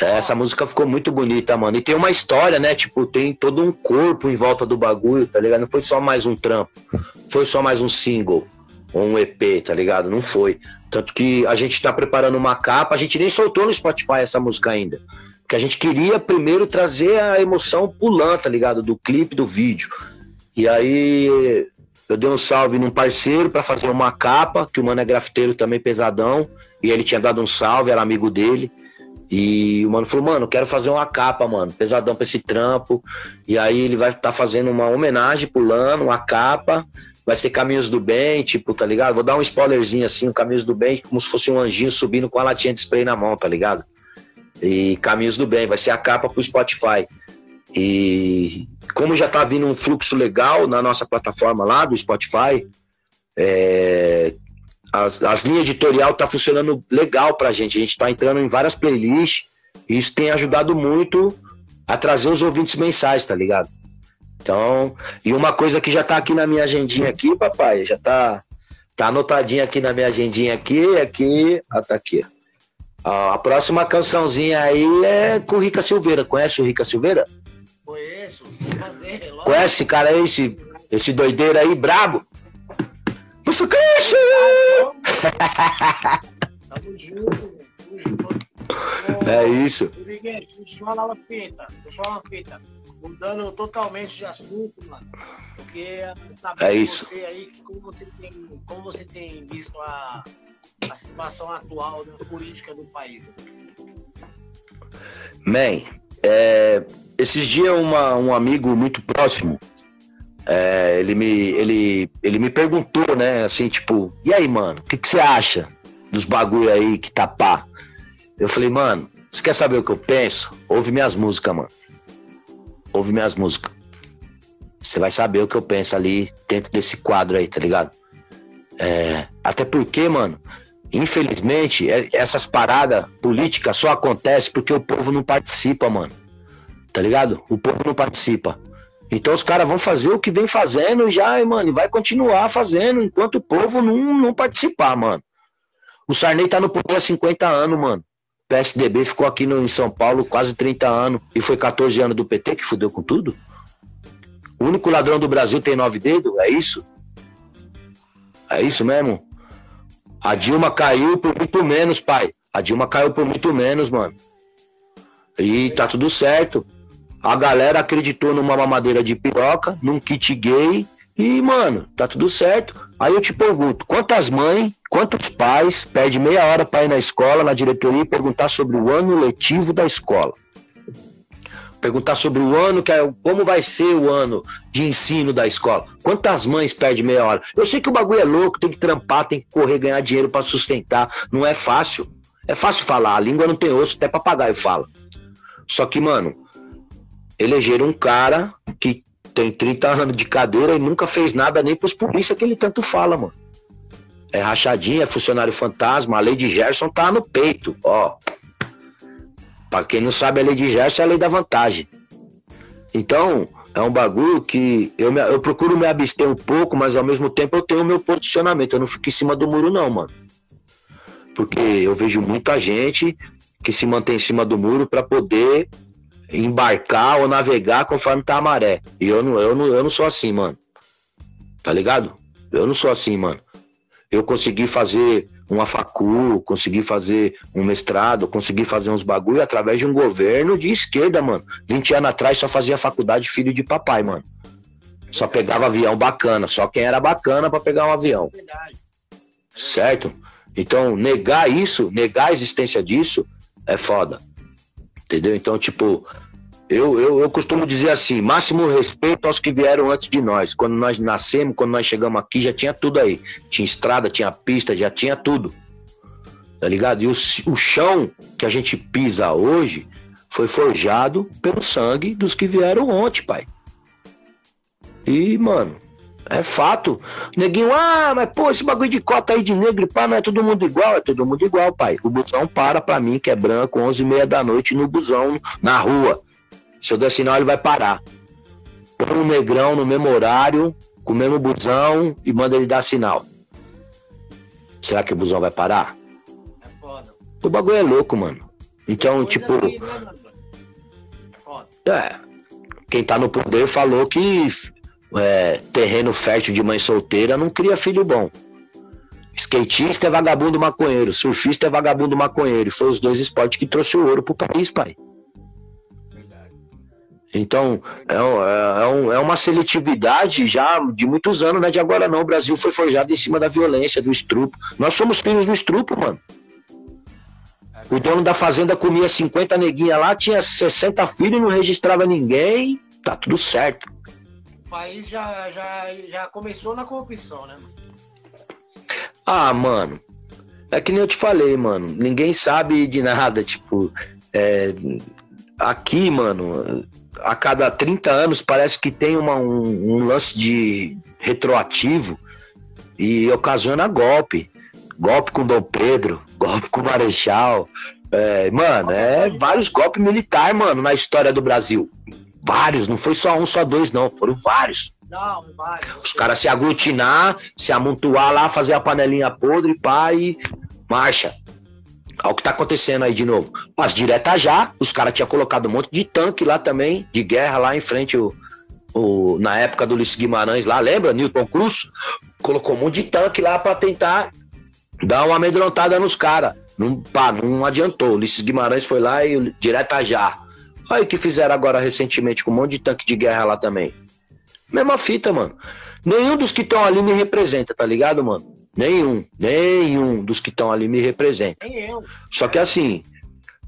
Essa música ficou muito bonita, mano. E tem uma história, né? Tipo, tem todo um corpo em volta do bagulho, tá ligado? Não foi só mais um trampo. Foi só mais um single ou um EP, tá ligado? Não foi. Tanto que a gente tá preparando uma capa, a gente nem soltou no Spotify essa música ainda. Porque a gente queria primeiro trazer a emoção pulando, tá ligado? Do clipe, do vídeo. E aí eu dei um salve num parceiro para fazer uma capa, que o mano é grafiteiro também pesadão. E ele tinha dado um salve, era amigo dele. E o mano falou, mano, quero fazer uma capa, mano, pesadão pra esse trampo. E aí ele vai estar tá fazendo uma homenagem pulando, uma capa. Vai ser Caminhos do Bem, tipo, tá ligado? Vou dar um spoilerzinho assim, Caminhos do Bem, como se fosse um anjinho subindo com a latinha de spray na mão, tá ligado? E Caminhos do Bem, vai ser a capa pro Spotify. E como já tá vindo um fluxo legal na nossa plataforma lá do Spotify, é, as, as linhas editorial tá funcionando legal pra gente. A gente tá entrando em várias playlists e isso tem ajudado muito a trazer os ouvintes mensais, tá ligado? Então, e uma coisa que já tá aqui na minha agendinha aqui, papai, já tá tá anotadinha aqui na minha agendinha aqui, aqui, ah, tá aqui. a próxima cançãozinha aí é com o Rica Silveira. Conhece o Rica Silveira? Conheço, fazer, Conhece esse cara aí, esse, esse doideiro aí, brabo? Você cresce! Tamo junto, É isso. Deixa eu falar uma fita. Deixa eu falar uma fita. Mudando totalmente de assunto, mano. Porque saber é isso. você aí, como você tem, como você tem visto a, a situação atual da política do país. Man, é, esses dias uma, um amigo muito próximo, é, ele, me, ele, ele me perguntou, né, assim, tipo, e aí, mano, o que, que você acha dos bagulho aí que tá pá? Eu falei, mano, você quer saber o que eu penso? Ouve minhas músicas, mano. Ouve minhas músicas. Você vai saber o que eu penso ali dentro desse quadro aí, tá ligado? É, até porque, mano, infelizmente, é, essas paradas políticas só acontecem porque o povo não participa, mano. Tá ligado? O povo não participa. Então os caras vão fazer o que vem fazendo e já, mano, vai continuar fazendo enquanto o povo não, não participar, mano. O Sarney tá no poder há 50 anos, mano. PSDB ficou aqui no, em São Paulo quase 30 anos e foi 14 anos do PT que fudeu com tudo? O único ladrão do Brasil tem nove dedos? É isso? É isso mesmo? A Dilma caiu por muito menos, pai. A Dilma caiu por muito menos, mano. E tá tudo certo. A galera acreditou numa mamadeira de piroca, num kit gay, e, mano, tá tudo certo. Aí eu te pergunto, quantas mães, quantos pais perdem meia hora para ir na escola, na diretoria e perguntar sobre o ano letivo da escola? Perguntar sobre o ano, que é, como vai ser o ano de ensino da escola. Quantas mães perdem meia hora? Eu sei que o bagulho é louco, tem que trampar, tem que correr, ganhar dinheiro para sustentar. Não é fácil. É fácil falar, a língua não tem osso, até papagaio fala. Só que, mano, elegeram um cara que tem 30 anos de cadeira e nunca fez nada nem pros polícia que ele tanto fala, mano. É rachadinha, é funcionário fantasma, a lei de Gerson tá no peito, ó. Pra quem não sabe, a lei de Gerson é a lei da vantagem. Então, é um bagulho que eu, me, eu procuro me abster um pouco, mas ao mesmo tempo eu tenho o meu posicionamento. Eu não fico em cima do muro, não, mano. Porque eu vejo muita gente que se mantém em cima do muro para poder embarcar ou navegar conforme tá a maré. E eu não, eu não, eu não sou assim, mano. Tá ligado? Eu não sou assim, mano. Eu consegui fazer uma facu, consegui fazer um mestrado, consegui fazer uns bagulho através de um governo de esquerda, mano. 20 anos atrás só fazia faculdade filho de papai, mano. Só pegava avião bacana, só quem era bacana para pegar um avião. Certo? Então, negar isso, negar a existência disso, é foda. Entendeu? Então, tipo, eu, eu, eu costumo dizer assim: máximo respeito aos que vieram antes de nós. Quando nós nascemos, quando nós chegamos aqui, já tinha tudo aí. Tinha estrada, tinha pista, já tinha tudo. Tá ligado? E o, o chão que a gente pisa hoje foi forjado pelo sangue dos que vieram ontem, pai. E, mano, é fato. Neguinho, ah, mas pô, esse bagulho de cota aí de negro pá, não é todo mundo igual? É todo mundo igual, pai. O busão para pra mim, que é branco, 11 e meia da noite no busão, na rua. Se eu der sinal, ele vai parar. Põe um negrão no mesmo horário, com o mesmo busão e manda ele dar sinal. Será que o busão vai parar? É foda. O bagulho é louco, mano. Então, tipo. Né, é, é. Quem tá no poder falou que é, terreno fértil de mãe solteira não cria filho bom. Skatista é vagabundo maconheiro, surfista é vagabundo maconheiro. Foi os dois esportes que trouxe o ouro pro país, pai. Então, é, é, é, é, uma seletividade já de muitos anos, não é de agora não. O Brasil foi forjado em cima da violência, do estrupo. Nós somos filhos do estrupo, mano. O dono da fazenda comia 50 neguinhas lá, tinha 60 filhos, não registrava ninguém, tá tudo certo país já, já, já começou na corrupção, né? Ah, mano. É que nem eu te falei, mano. Ninguém sabe de nada. Tipo, é, aqui, mano, a cada 30 anos parece que tem uma, um, um lance de retroativo e ocasiona golpe. Golpe com Dom Pedro, *laughs* golpe com Marechal. É, mano, é vários golpes militares, mano, na história do Brasil. Vários, não foi só um, só dois, não, foram vários. Não, vários. Os caras se aglutinar, se amontoar lá, fazer a panelinha podre, pá, e marcha. Olha o que tá acontecendo aí de novo. Mas direta já, os caras tinham colocado um monte de tanque lá também, de guerra lá em frente, o, o, na época do Ulisses Guimarães lá, lembra? Newton Cruz colocou um monte de tanque lá para tentar dar uma amedrontada nos caras. Não, pá, não adiantou. Ulisses Guimarães foi lá e direta já. Olha o que fizeram agora recentemente com um monte de tanque de guerra lá também. Mesma fita, mano. Nenhum dos que estão ali me representa, tá ligado, mano? Nenhum, nenhum dos que estão ali me representa. Nem eu. Só que assim,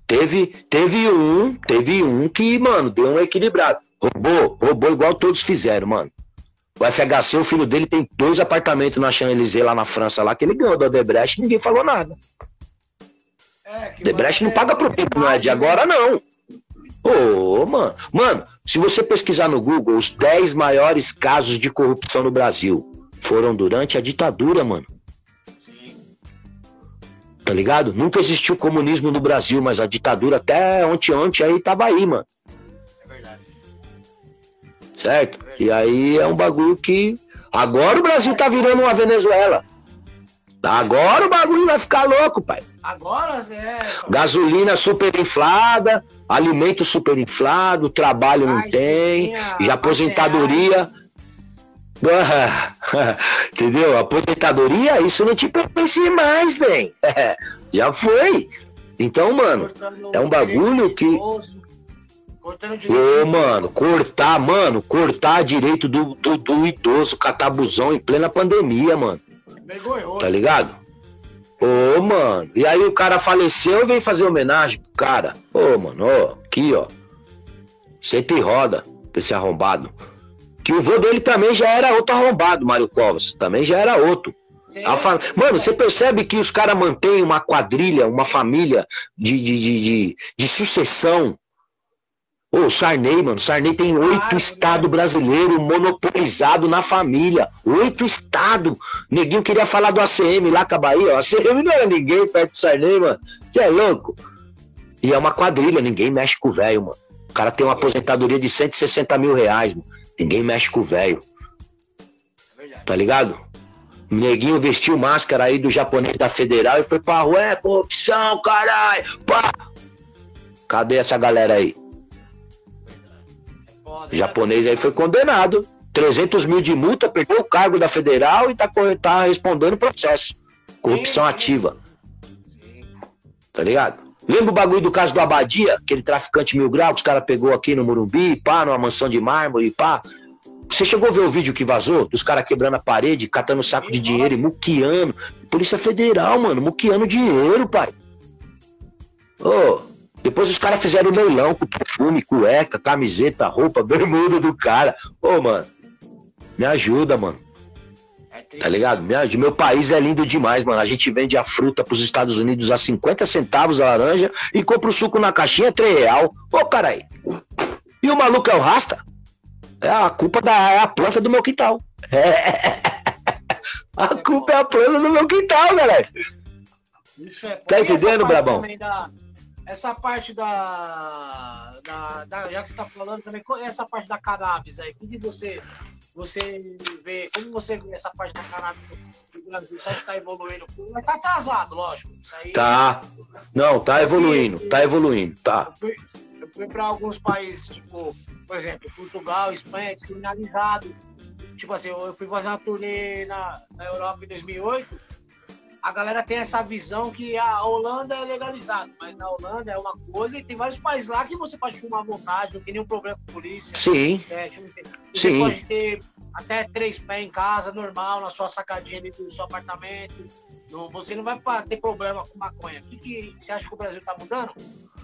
Teve, teve um, teve um que, mano, deu um equilibrado. Roubou, roubou igual todos fizeram, mano. O FHC, o filho dele, tem dois apartamentos na Champs-Élysées lá na França, lá, que ele ganhou da Debrecht e ninguém falou nada. É, Debrecht não paga pro tempo, não é de agora, não. Ô, oh, mano. Mano, se você pesquisar no Google, os 10 maiores casos de corrupção no Brasil foram durante a ditadura, mano. Tá ligado? Nunca existiu comunismo no Brasil, mas a ditadura até ontem, ontem aí tava aí, mano. É verdade. Certo? É verdade. E aí é um bagulho que. Agora o Brasil tá virando uma Venezuela. Agora o bagulho vai ficar louco, pai. Agora é. Gasolina super inflada, alimento super inflado, trabalho não Ai, tem, já aposentadoria. *laughs* Entendeu? Aposentadoria, isso não te pertence mais, nem. *laughs* já foi. Então, mano, é um bagulho que. Ô, mano, cortar, mano, cortar direito do, do, do idoso, catabuzão em plena pandemia, mano. Tá ligado? Ô, mano. E aí o cara faleceu e vem fazer homenagem pro cara. Ô, mano, ó, aqui, ó. Senta e roda pra esse arrombado. Que o vô dele também já era outro arrombado, Mário Covas. Também já era outro. Fam... Mano, você percebe que os caras mantêm uma quadrilha, uma família de, de, de, de, de sucessão Ô, Sarney, mano, Sarney tem oito estados brasileiros monopolizados na família. Oito estados. Neguinho queria falar do ACM lá com a Bahia. O ACM não era ninguém perto do Sarney, mano. Você é louco? E é uma quadrilha, ninguém mexe com o velho, mano. O cara tem uma aposentadoria de 160 mil reais, mano. Ninguém mexe com o velho. Tá ligado? O neguinho vestiu máscara aí do japonês da Federal e foi pra rua. É corrupção, caralho! Pá! Cadê essa galera aí? O japonês aí foi condenado. 300 mil de multa, perdeu o cargo da federal e tá, tá respondendo processo. Corrupção sim, ativa. Sim. Tá ligado? Lembra o bagulho do caso do Abadia, aquele traficante mil graus que os caras pegou aqui no Morumbi, pá, numa mansão de mármore, pá. Você chegou a ver o vídeo que vazou? Dos caras quebrando a parede, catando saco de dinheiro e muquiando. Polícia Federal, mano, muquiando dinheiro, pai. Ô, oh, depois os caras fizeram leilão com perfume, cueca, camiseta, roupa, *laughs* bermuda do cara. Ô, mano, me ajuda, mano. É tá ligado? Meu país é lindo demais, mano. A gente vende a fruta pros Estados Unidos a 50 centavos a laranja e compra o suco na caixinha 3 real. Ô, carai. E o maluco é o rasta? É a culpa da é a planta do meu quintal. É. *laughs* A culpa é a planta do meu quintal, galera. Isso é. Tá entendendo, Brabão? Da essa parte da, da, da, Já que você está falando também, essa parte da cannabis aí, como você, você vê, como você vê essa parte da cannabis no Brasil? Você está evoluindo? Mas está atrasado, lógico. Aí, tá. Não, tá evoluindo, tá evoluindo, tá. Eu fui, fui para alguns países, tipo, por exemplo, Portugal, Espanha, descriminalizado. Tipo assim, eu fui fazer uma turnê na, na Europa em 2008 a galera tem essa visão que a Holanda é legalizado, mas na Holanda é uma coisa e tem vários países lá que você pode fumar à vontade, não tem nenhum problema com polícia. Sim. É, você Sim. pode ter até três pés em casa, normal, na sua sacadinha ali do seu apartamento. Você não vai ter problema com maconha. O que, que você acha que o Brasil tá mudando?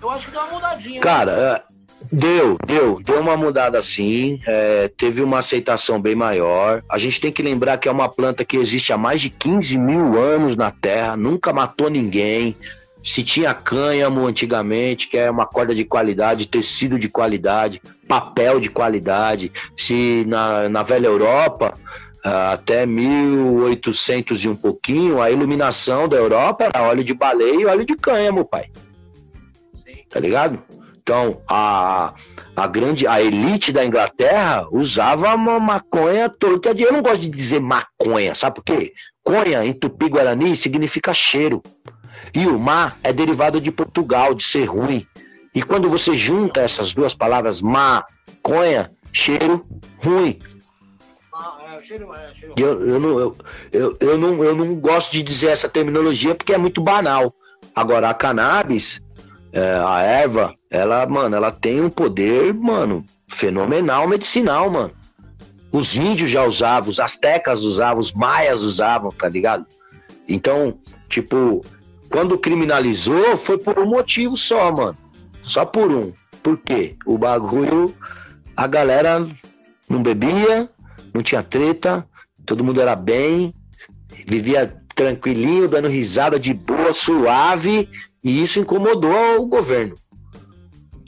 Eu acho que deu uma mudadinha. Cara, né? Deu, deu, deu uma mudada sim, é, teve uma aceitação bem maior. A gente tem que lembrar que é uma planta que existe há mais de 15 mil anos na Terra, nunca matou ninguém. Se tinha cânhamo antigamente, que é uma corda de qualidade, tecido de qualidade, papel de qualidade. Se na, na velha Europa, até 1800 e um pouquinho, a iluminação da Europa era óleo de baleia e óleo de cânhamo, pai. Tá ligado? Então, a, a grande, a elite da Inglaterra usava uma maconha de. Eu não gosto de dizer maconha, sabe por quê? Conha, em tupi-guarani, significa cheiro. E o mar é derivado de Portugal, de ser ruim. E quando você junta essas duas palavras, maconha, cheiro ruim. Eu, eu, não, eu, eu, eu, não, eu não gosto de dizer essa terminologia porque é muito banal. Agora, a cannabis, é, a erva, ela, mano, ela tem um poder, mano, fenomenal medicinal, mano. Os índios já usavam, os astecas usavam, os maias usavam, tá ligado? Então, tipo, quando criminalizou, foi por um motivo só, mano. Só por um. Por quê? O bagulho, a galera não bebia, não tinha treta, todo mundo era bem, vivia tranquilinho, dando risada de boa, suave, e isso incomodou o governo.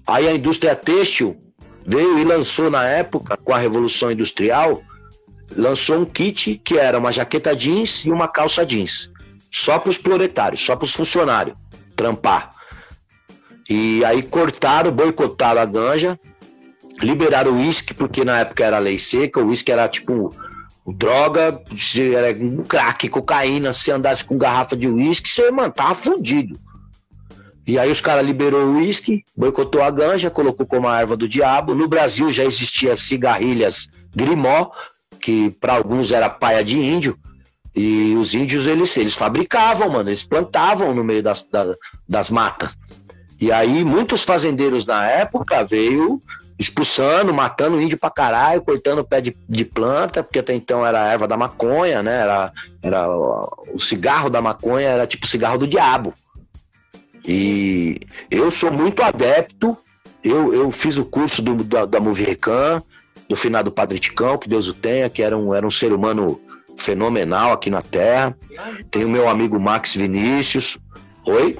Aí a indústria têxtil veio e lançou na época, com a Revolução Industrial, lançou um kit que era uma jaqueta jeans e uma calça jeans. Só para os proletários, só para os funcionários trampar. E aí cortaram, boicotaram a ganja, liberaram o uísque, porque na época era lei seca, o uísque era tipo droga, era um crack, cocaína, se andasse com garrafa de uísque, você, mano, tava fundido. E aí os caras liberou o uísque, boicotou a ganja, colocou como a erva do diabo. No Brasil já existia cigarrilhas grimó, que para alguns era paia de índio. E os índios, eles, eles fabricavam, mano, eles plantavam no meio das, das, das matas. E aí muitos fazendeiros na época veio expulsando, matando índio pra caralho, cortando o pé de, de planta, porque até então era a erva da maconha, né? Era, era o cigarro da maconha, era tipo cigarro do diabo. E eu sou muito adepto, eu, eu fiz o curso do, da, da Movirecan, do finado Padre Ticão, que Deus o tenha, que era um, era um ser humano fenomenal aqui na Terra. Tem o meu amigo Max Vinícius. Oi?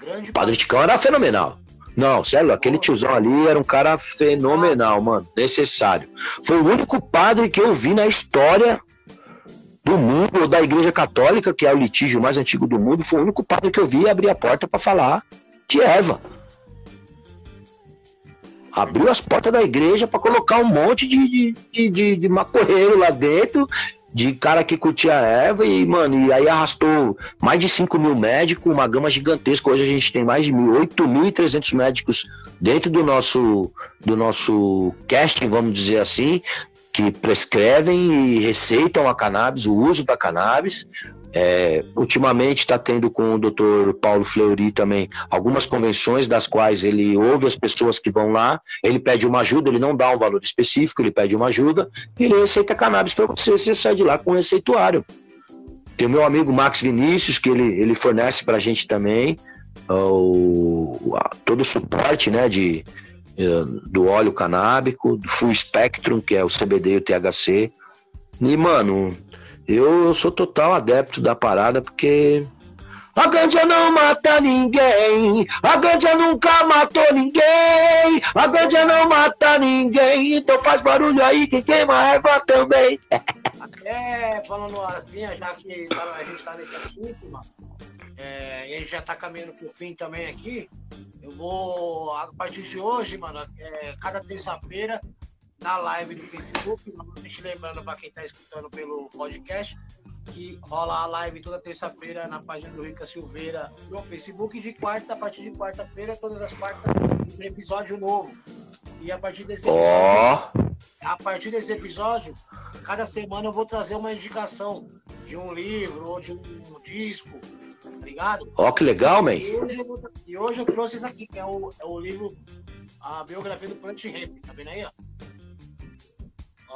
Grande Padre Ticão era fenomenal. Não, sério, aquele tiozão ali era um cara fenomenal, mano. Necessário. Foi o único padre que eu vi na história do mundo, ou da Igreja Católica, que é o litígio mais antigo do mundo. Foi o único padre que eu vi abrir a porta para falar de Eva abriu as portas da igreja para colocar um monte de, de, de, de, macorreiro lá dentro, de cara que curtia erva, e, mano, e aí arrastou mais de 5 mil médicos, uma gama gigantesca. Hoje a gente tem mais de 8.300 médicos dentro do nosso, do nosso casting, vamos dizer assim, que prescrevem e receitam a cannabis, o uso da cannabis. É, ultimamente está tendo com o Dr. Paulo Fleury também algumas convenções das quais ele ouve as pessoas que vão lá, ele pede uma ajuda, ele não dá um valor específico, ele pede uma ajuda ele receita cannabis para você, você sair de lá com um receituário. Tem o meu amigo Max Vinícius, que ele, ele fornece para a gente também o, todo o suporte né, de, eh, do óleo canábico, do full spectrum, que é o CBD e o THC. E, mano, eu, sou total adepto da parada porque a ganja não mata ninguém, a ganja nunca matou ninguém, a ganja não mata ninguém, então faz barulho aí que queima erva também. *laughs* É, falando assim, já que a gente tá nesse assunto, mano, é, e a gente já tá caminhando pro fim também aqui, eu vou, a partir de hoje, mano, é, cada terça-feira na live do Facebook. Novamente lembrando para quem está escutando pelo podcast que rola a live toda terça-feira na página do Rica Silveira no Facebook. E de quarta, a partir de quarta-feira, todas as quartas, um episódio novo. E a partir desse episódio, oh. a partir desse episódio, cada semana eu vou trazer uma indicação de um livro ou de um, disco, tá ligado? Ó, oh, que legal, man. E hoje, e hoje eu trouxe isso aqui, que é o, é o livro, a biografia do Plant Ramp, tá vendo aí, ó?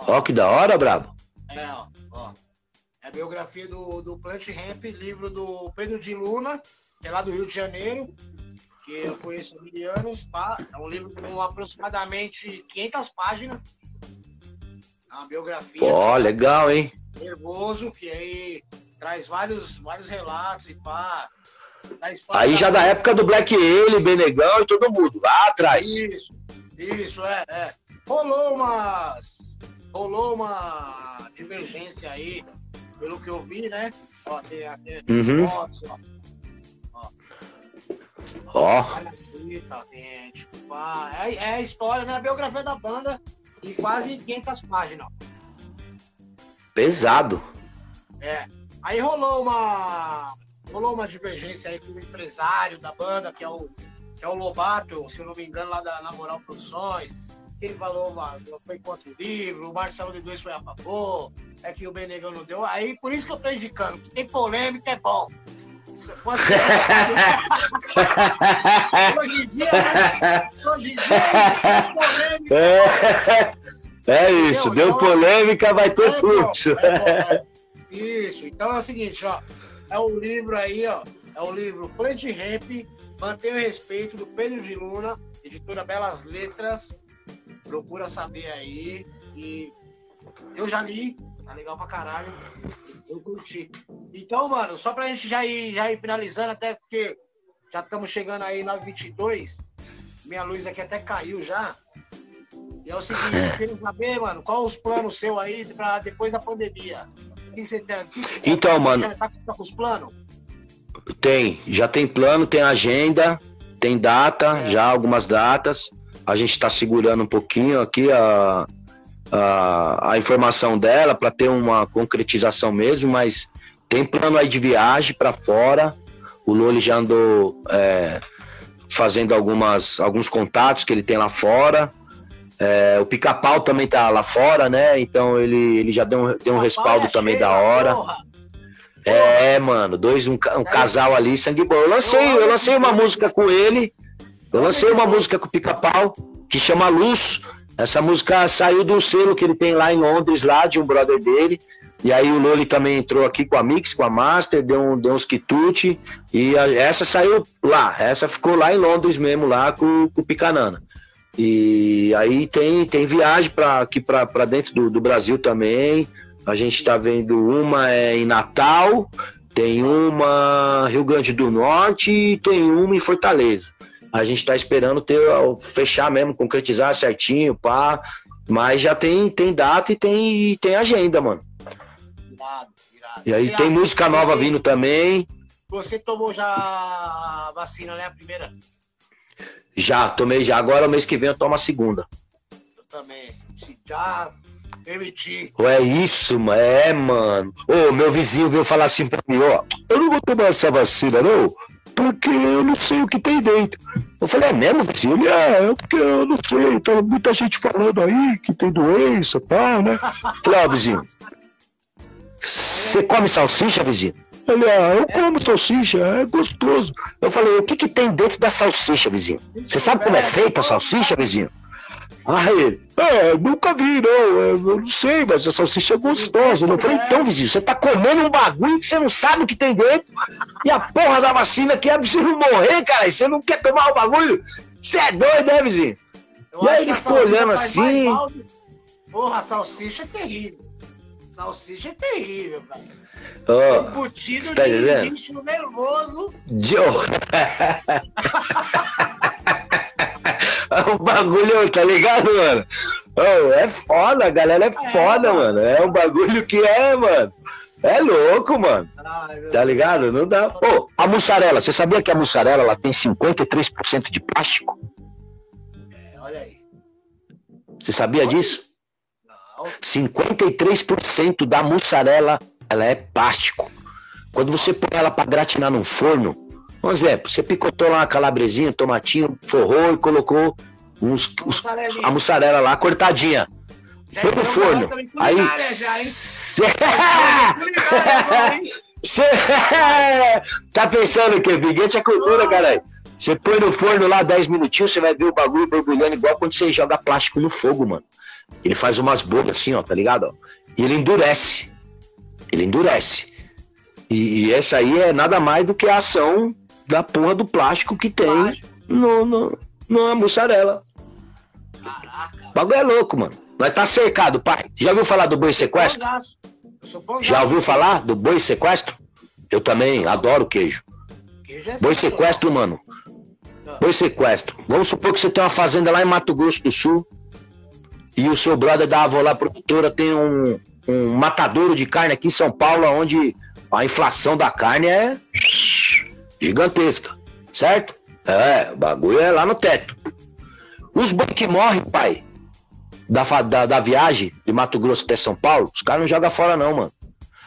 Ó, que da hora, brabo. É, ó, ó. É a biografia do, do Plant Ramp, livro do Pedro de Luna, que é lá do Rio de Janeiro, que eu conheço há mil anos. É um livro com aproximadamente 500 páginas. É uma biografia. Ó, legal, hein? Nervoso, que aí traz vários, vários relatos e pá. Aí já da época do Black Ale, Benegão e todo mundo, lá atrás. Isso, isso, é, é. Rolou umas rolou uma divergência aí, pelo que eu vi, né? Ó, tem, tem uhum. fotos, ó. Ó. Tem, tipo, é, é a história, né? A biografia da banda em quase 500 páginas. Pesado. É. Aí rolou uma rolou uma divergência aí com o empresário da banda, que é o, que é o Lobato, se eu não me engano, lá da Namoral Produções ele falou, foi contra o livro, o Marcelo de Dois foi a favor, é que o Benegão não deu. Aí, por isso que eu tô indicando, que tem polêmica, é bom. *laughs* hoje em dia, né? Hoje em dia, polêmica. É, é isso, deu então, polêmica, vai ter é fluxo. É, é, isso, então é o seguinte, ó. É o livro aí, ó. É o livro Plant Ramp, Mantenha o Respeito, do Pedro de Luna, editora Belas Letras. Procura saber aí. E eu já li, tá legal pra caralho. Eu curti. Então, mano, só pra gente já ir, já ir finalizando, até porque já estamos chegando aí na 22. Minha luz aqui até caiu já. E é o seguinte, *laughs* eu queria saber, mano, qual os planos seus aí para depois da pandemia? O que você tem aqui? Então, mano. Já tá, tá com os planos? Tem, já tem plano, tem agenda, tem data, é. já algumas datas. A gente está segurando um pouquinho aqui a, a, a informação dela para ter uma concretização mesmo, mas tem plano aí de viagem para fora. O Loli já andou é, fazendo algumas, alguns contatos que ele tem lá fora. É, o pica-pau também tá lá fora, né? Então ele, ele já deu um, deu um respaldo também da hora. Porra. É, mano, dois, um, um casal ali, sangue bom. Eu lancei, eu lancei uma música com ele. Eu lancei uma música com o pica-pau, que chama Luz. Essa música saiu do selo que ele tem lá em Londres, lá de um brother dele. E aí o Loli também entrou aqui com a Mix, com a Master, deu, um, deu uns quitute. E a, essa saiu lá, essa ficou lá em Londres mesmo, lá com, com o Picanana. E aí tem, tem viagem para aqui para dentro do, do Brasil também. A gente está vendo uma é em Natal, tem uma Rio Grande do Norte e tem uma em Fortaleza. A gente está esperando ter fechar mesmo, concretizar certinho, pá. Mas já tem, tem data e tem, tem agenda, mano. Irado, irado. E aí você tem música nova você, vindo também. Você tomou já a vacina, né? A primeira? Já, tomei já. Agora, o mês que vem, eu tomo a segunda. Eu também. Já permiti. É isso, é, mano. Ô, meu vizinho veio falar assim pra mim, ó. Eu não vou tomar essa vacina, não porque eu não sei o que tem dentro. Eu falei, é mesmo? Ele, é, é porque eu não sei, tem muita gente falando aí que tem doença e tal, né? Eu falei, ó, vizinho, você come salsicha, vizinho? Ele, ah, eu como salsicha, é gostoso. Eu falei, o que que tem dentro da salsicha, vizinho? Você sabe como é feita a salsicha, vizinho? Aí, é, nunca vi, não. É, eu não sei, mas a salsicha é gostosa. Eu falei, então, vizinho, você tá comendo um bagulho que você não sabe o que tem dentro. E a porra da vacina que é pra você não morrer, cara. E você não quer tomar o bagulho? Você é doido, né, vizinho? Eu e aí ele ficou olhando assim. Porra, a salsicha é terrível. Salsicha é terrível, cara. Oh, Embutido tá de bicho nervoso. Joe. *laughs* *laughs* o bagulho, tá ligado, mano? Oh, é foda, a galera é, é foda, mano. É um bagulho que é, mano. É louco, mano. Tá ligado? Não dá. Ô, oh, a mussarela, você sabia que a mussarela ela tem 53% de plástico? É, olha aí. Você sabia olha disso? Não. 53% da mussarela ela é plástico. Quando você põe ela para gratinar num forno, um exemplo, você picotou lá uma calabresinha, tomatinho, forrou e colocou uns, os, a mussarela lá cortadinha. Põe no forno. Aí. Você *laughs* tá pensando que biguete é cultura, caralho? Você põe no forno lá 10 minutinhos, você vai ver o bagulho borbulhando igual quando você joga plástico no fogo, mano. Ele faz umas bolhas assim, ó, tá ligado? E ele endurece. Ele endurece. E, e essa aí é nada mais do que a ação da porra do plástico que tem plástico. no, no, na mussarela. Caraca. O bagulho é louco, mano. Nós tá cercado, pai. Já ouviu falar do boi sequestro? Já ouviu falar do boi sequestro? Eu também adoro queijo. queijo é boi sequestro, mano. Tá. Boi sequestro. Vamos supor que você tem uma fazenda lá em Mato Grosso do Sul e o seu brother da avó lá, produtora, tem um, um matadouro de carne aqui em São Paulo, onde a inflação da carne é gigantesca, certo? É, o bagulho é lá no teto. Os boi que morrem, pai, da, da, da, viagem de Mato Grosso até São Paulo, os caras não jogam fora, não, mano.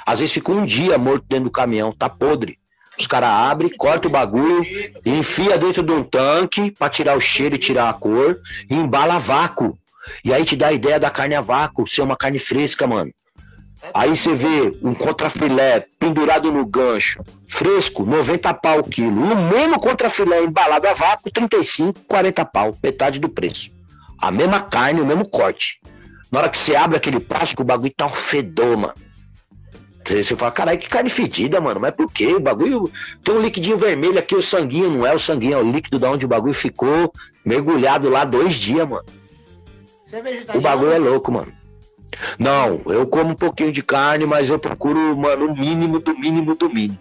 Às vezes fica um dia morto dentro do caminhão, tá podre. Os caras abrem, cortam o bagulho, enfia dentro de um tanque pra tirar o cheiro e tirar a cor, e embala vácuo. E aí te dá a ideia da carne a vácuo, ser uma carne fresca, mano. Aí você vê um contrafilé pendurado no gancho, fresco, 90 pau o quilo. E o mesmo contrafilé embalado a vácuo, 35, 40 pau, metade do preço. A mesma carne, o mesmo corte. Na hora que você abre aquele plástico, o bagulho tá um fedor, mano. Você fala, caralho, que carne fedida, mano. Mas por quê? O bagulho. Tem um liquidinho vermelho aqui, o sanguinho, não é o sanguinho, é o líquido da onde o bagulho ficou mergulhado lá dois dias, mano. Você é o bagulho é louco, mano. Não, eu como um pouquinho de carne, mas eu procuro, mano, o mínimo do mínimo do mínimo.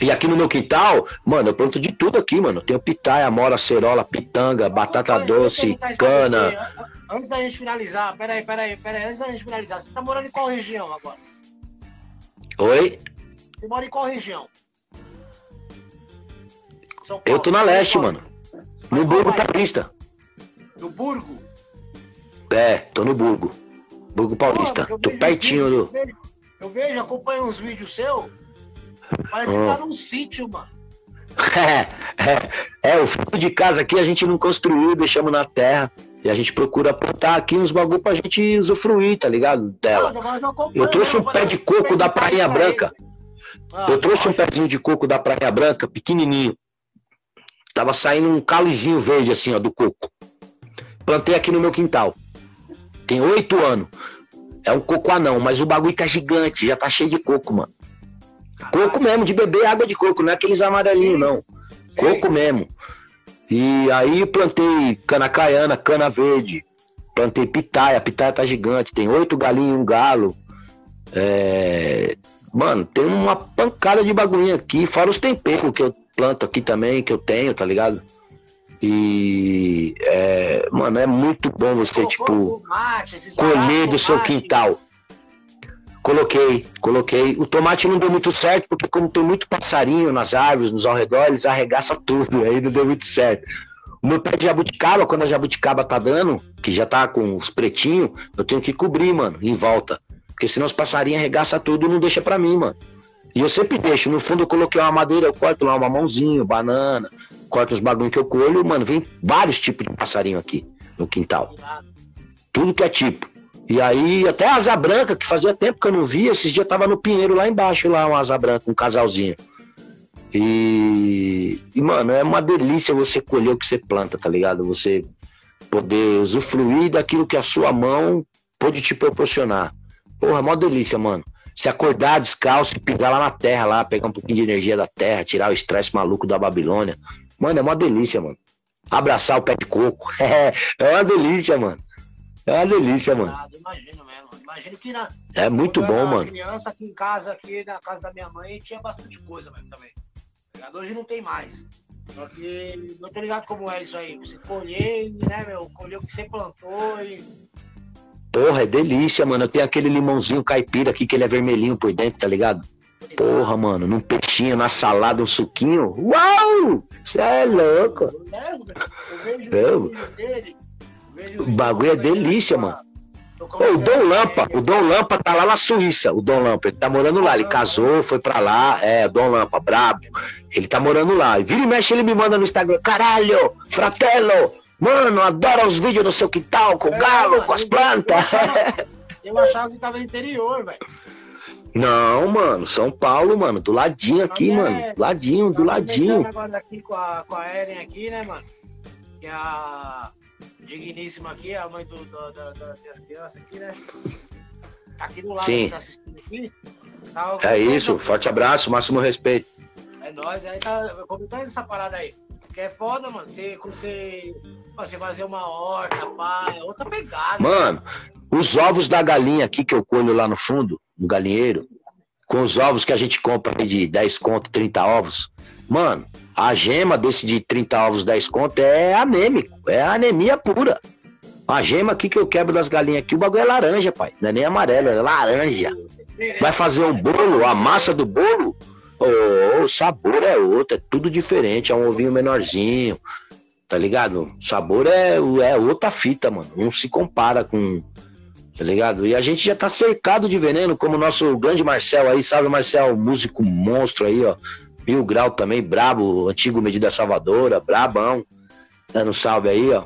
E aqui no meu quintal, mano, eu planto de tudo aqui, mano. Tenho pitaia, mora, cerola, pitanga, batata doce, cana. Antes da gente finalizar, peraí, peraí, peraí, antes da gente finalizar, você tá morando em qual região agora? Oi? Você mora em qual região? Eu tô na leste, mano. No Burgo Paulista. No Burgo? É, tô no Burgo. Burgo Paulista. Pô, tô pertinho do. Eu vejo, eu vejo, acompanho uns vídeos seus. Parece hum. que tá num sítio, mano. É, *laughs* é, é, o fundo de casa aqui a gente não construiu, deixamos na terra. E a gente procura plantar aqui uns bagulho pra gente usufruir, tá ligado? Dela. Eu trouxe um pé de coco da Praia Branca. Eu trouxe um pezinho de coco da Praia Branca, pequenininho. Tava saindo um calizinho verde assim, ó, do coco. Plantei aqui no meu quintal. Tem oito anos. É um coco anão, mas o bagulho tá gigante, já tá cheio de coco, mano. Coco mesmo, de beber água de coco, não é aqueles amarelinhos, não. Coco mesmo. E aí plantei cana caiana, cana verde, plantei pitaia, a pitaia tá gigante, tem oito galinhos e um galo. É... Mano, tem uma pancada de bagulhinho aqui, fora os temperos que eu planto aqui também, que eu tenho, tá ligado? E, é, mano, é muito bom você, tipo, colher do seu quintal. Coloquei, coloquei. O tomate não deu muito certo, porque como tem muito passarinho nas árvores, nos arredores, arregaça tudo, aí não deu muito certo. O meu pé de jabuticaba, quando a jabuticaba tá dando, que já tá com os pretinhos, eu tenho que cobrir, mano, em volta. Porque senão os passarinhos arregaçam tudo e não deixa pra mim, mano. E eu sempre deixo, no fundo eu coloquei uma madeira, eu corto lá uma mãozinha, banana, corto os bagulhos que eu colho, mano, vem vários tipos de passarinho aqui no quintal. Tudo que é tipo. E aí, até asa branca, que fazia tempo que eu não via, esses dias tava no Pinheiro lá embaixo, lá, uma asa branca, um casalzinho. E, e, mano, é uma delícia você colher o que você planta, tá ligado? Você poder usufruir daquilo que a sua mão pode te proporcionar. Porra, é uma delícia, mano. Se acordar descalço e pisar lá na terra, lá, pegar um pouquinho de energia da terra, tirar o estresse maluco da Babilônia. Mano, é uma delícia, mano. Abraçar o pé de coco. *laughs* É, é uma delícia, mano. É uma delícia, mano. Imagino mesmo. Imagino que na. É muito bom, mano. criança aqui em casa, aqui na casa da minha mãe, tinha bastante coisa mesmo também. Tá Hoje não tem mais. Só que não tô ligado como é isso aí. Você colher, né, meu? Colher o que você plantou e. Porra, é delícia, mano. Eu tenho aquele limãozinho caipira aqui que ele é vermelhinho por dentro, tá ligado? Porra, mano, num peixinho, na salada, um suquinho. Uau! Você é louco. Eu vejo o bagulho é delícia, mano. o Dom Lampa, o Dom Lampa tá lá na Suíça, o Dom Lampa, ele tá morando lá, ele casou, foi pra lá, é, o Dom Lampa, brabo, ele tá morando lá, e vira e mexe, ele me manda no Instagram, caralho, fratello, mano, adoro os vídeos do seu quintal, com o galo, com as plantas. Eu achava que você tava no interior, velho. Não, mano, São Paulo, mano, do ladinho aqui, é, mano, ladinho, do ladinho. agora aqui com a, com a Eren aqui, né, mano, que é a digníssima aqui, a mãe do, do, do, das crianças aqui, né? Tá aqui do lado Sim. tá assistindo aqui. Tá, é isso, forte abraço, máximo respeito. É nóis, aí tá comentando essa parada aí. Que é foda, mano. Você, você, você fazer uma horta, pá, é outra pegada. Mano, os ovos da galinha aqui que eu colho lá no fundo, no galinheiro, com os ovos que a gente compra de 10 conto, 30 ovos. Mano, a gema desse de 30 ovos, 10 conto é anêmico, é anemia pura. A gema aqui que eu quebro das galinhas aqui, o bagulho é laranja, pai. Não é nem amarelo, é laranja. Vai fazer um bolo, a massa do bolo, oh, o sabor é outro, é tudo diferente. É um ovinho menorzinho, tá ligado? O sabor é, é outra fita, mano. Não se compara com. Tá ligado? E a gente já tá cercado de veneno, como o nosso grande Marcel aí, sabe, Marcel, músico monstro aí, ó. Mil Grau também, brabo, antigo Medida Salvadora, brabão. Dando salve aí, ó.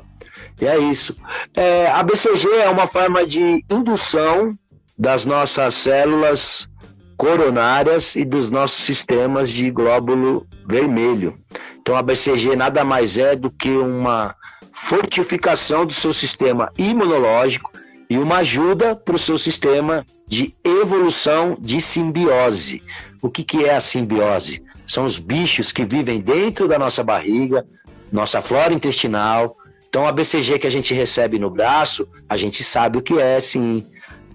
E é isso. É, a BCG é uma forma de indução das nossas células coronárias e dos nossos sistemas de glóbulo vermelho. Então a BCG nada mais é do que uma fortificação do seu sistema imunológico e uma ajuda para o seu sistema de evolução de simbiose. O que, que é a simbiose? São os bichos que vivem dentro da nossa barriga, nossa flora intestinal. Então, a BCG que a gente recebe no braço, a gente sabe o que é, sim.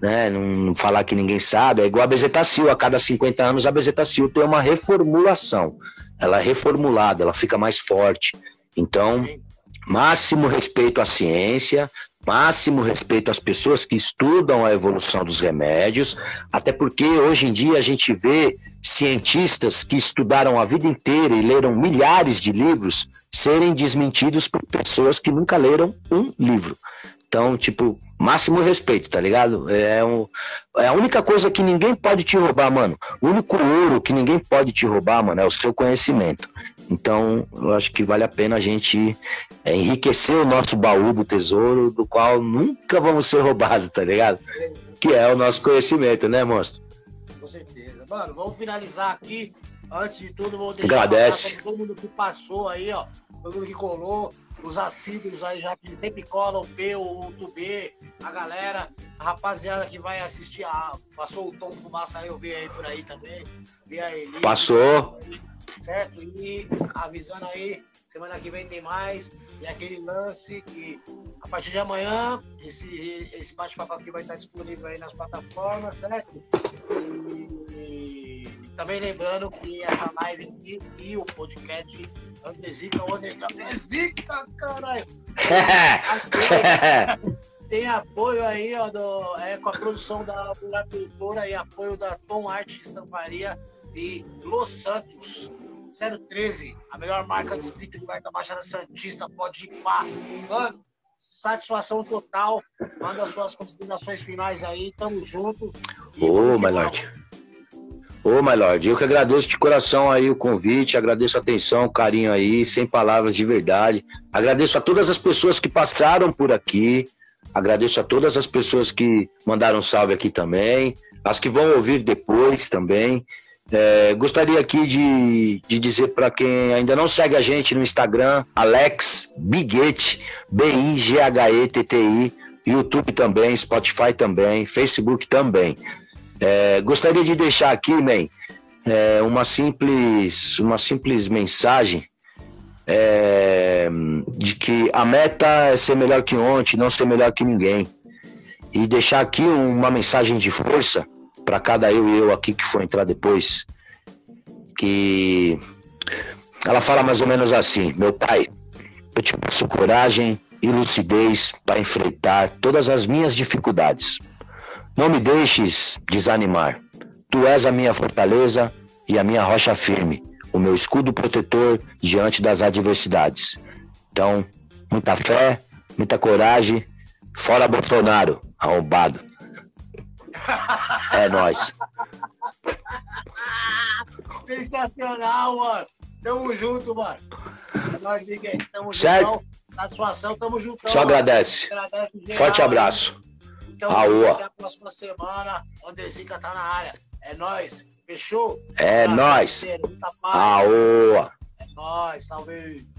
Né? Não falar que ninguém sabe, é igual a bezetacil. A cada 50 anos, a bezetacil tem uma reformulação. Ela é reformulada, ela fica mais forte. Então, máximo respeito à ciência, máximo respeito às pessoas que estudam a evolução dos remédios, até porque hoje em dia a gente vê cientistas que estudaram a vida inteira e leram milhares de livros serem desmentidos por pessoas que nunca leram um livro. Então, tipo, máximo respeito, tá ligado? É, um, é a única coisa que ninguém pode te roubar, mano. O único ouro que ninguém pode te roubar, mano, é o seu conhecimento. Então, eu acho que vale a pena a gente é, enriquecer o nosso baú do tesouro, do qual nunca vamos ser *laughs* roubados, tá ligado? Que é o nosso conhecimento, né, monstro? Com certeza. Mano, vamos finalizar aqui. Antes de tudo, vou deixar Agradece. todo mundo que passou aí, ó. Todo mundo que colou, os assíduos aí já que sempre colam, o P, o Tubê, a galera, a rapaziada que vai assistir, a, passou o Tom Fumaça aí, eu vi aí por aí também. Vi a Eli. Passou. Certo? E avisando aí, semana que vem tem mais. E aquele lance que a partir de amanhã, esse, esse bate-papo aqui vai estar disponível aí nas plataformas, certo? E, e também lembrando que essa live aqui e o podcast Andresica, o Andresica, caralho! *laughs* Tem apoio aí, ó, do, é, com a produção da Mulher Produtora e apoio da Tom Arte Estamparia e Los Santos. 013, a melhor marca de streetwear da Baixada Santista, pode ir pá. Mano, satisfação total. Manda suas considerações finais aí, tamo junto. Ô, oh, my lord. Ô, oh, my lord, eu que agradeço de coração aí o convite, agradeço a atenção, o carinho aí, sem palavras de verdade. Agradeço a todas as pessoas que passaram por aqui, agradeço a todas as pessoas que mandaram salve aqui também, as que vão ouvir depois também. É, gostaria aqui de, de dizer para quem ainda não segue a gente no Instagram, Alex Biguete, B-I-G-H-E-T-T-I, YouTube também, Spotify também, Facebook também. É, gostaria de deixar aqui, man, é, uma simples, uma simples mensagem é, de que a meta é ser melhor que ontem, não ser melhor que ninguém. E deixar aqui uma mensagem de força para cada eu e eu aqui que for entrar depois, que ela fala mais ou menos assim: Meu pai, eu te peço coragem e lucidez para enfrentar todas as minhas dificuldades. Não me deixes desanimar. Tu és a minha fortaleza e a minha rocha firme, o meu escudo protetor diante das adversidades. Então, muita fé, muita coragem. Fora Bolsonaro, arrombado. É nóis. Sensacional, mano. Tamo junto, mano. É nóis, Miguel. Tamo certo. junto. Satisfação, tamo junto. Só agradece. agradece Forte abraço. Então, Aô. até a próxima semana. Andrezica tá na área. É nóis. Fechou? É nóis. Aô. É nóis. Salve.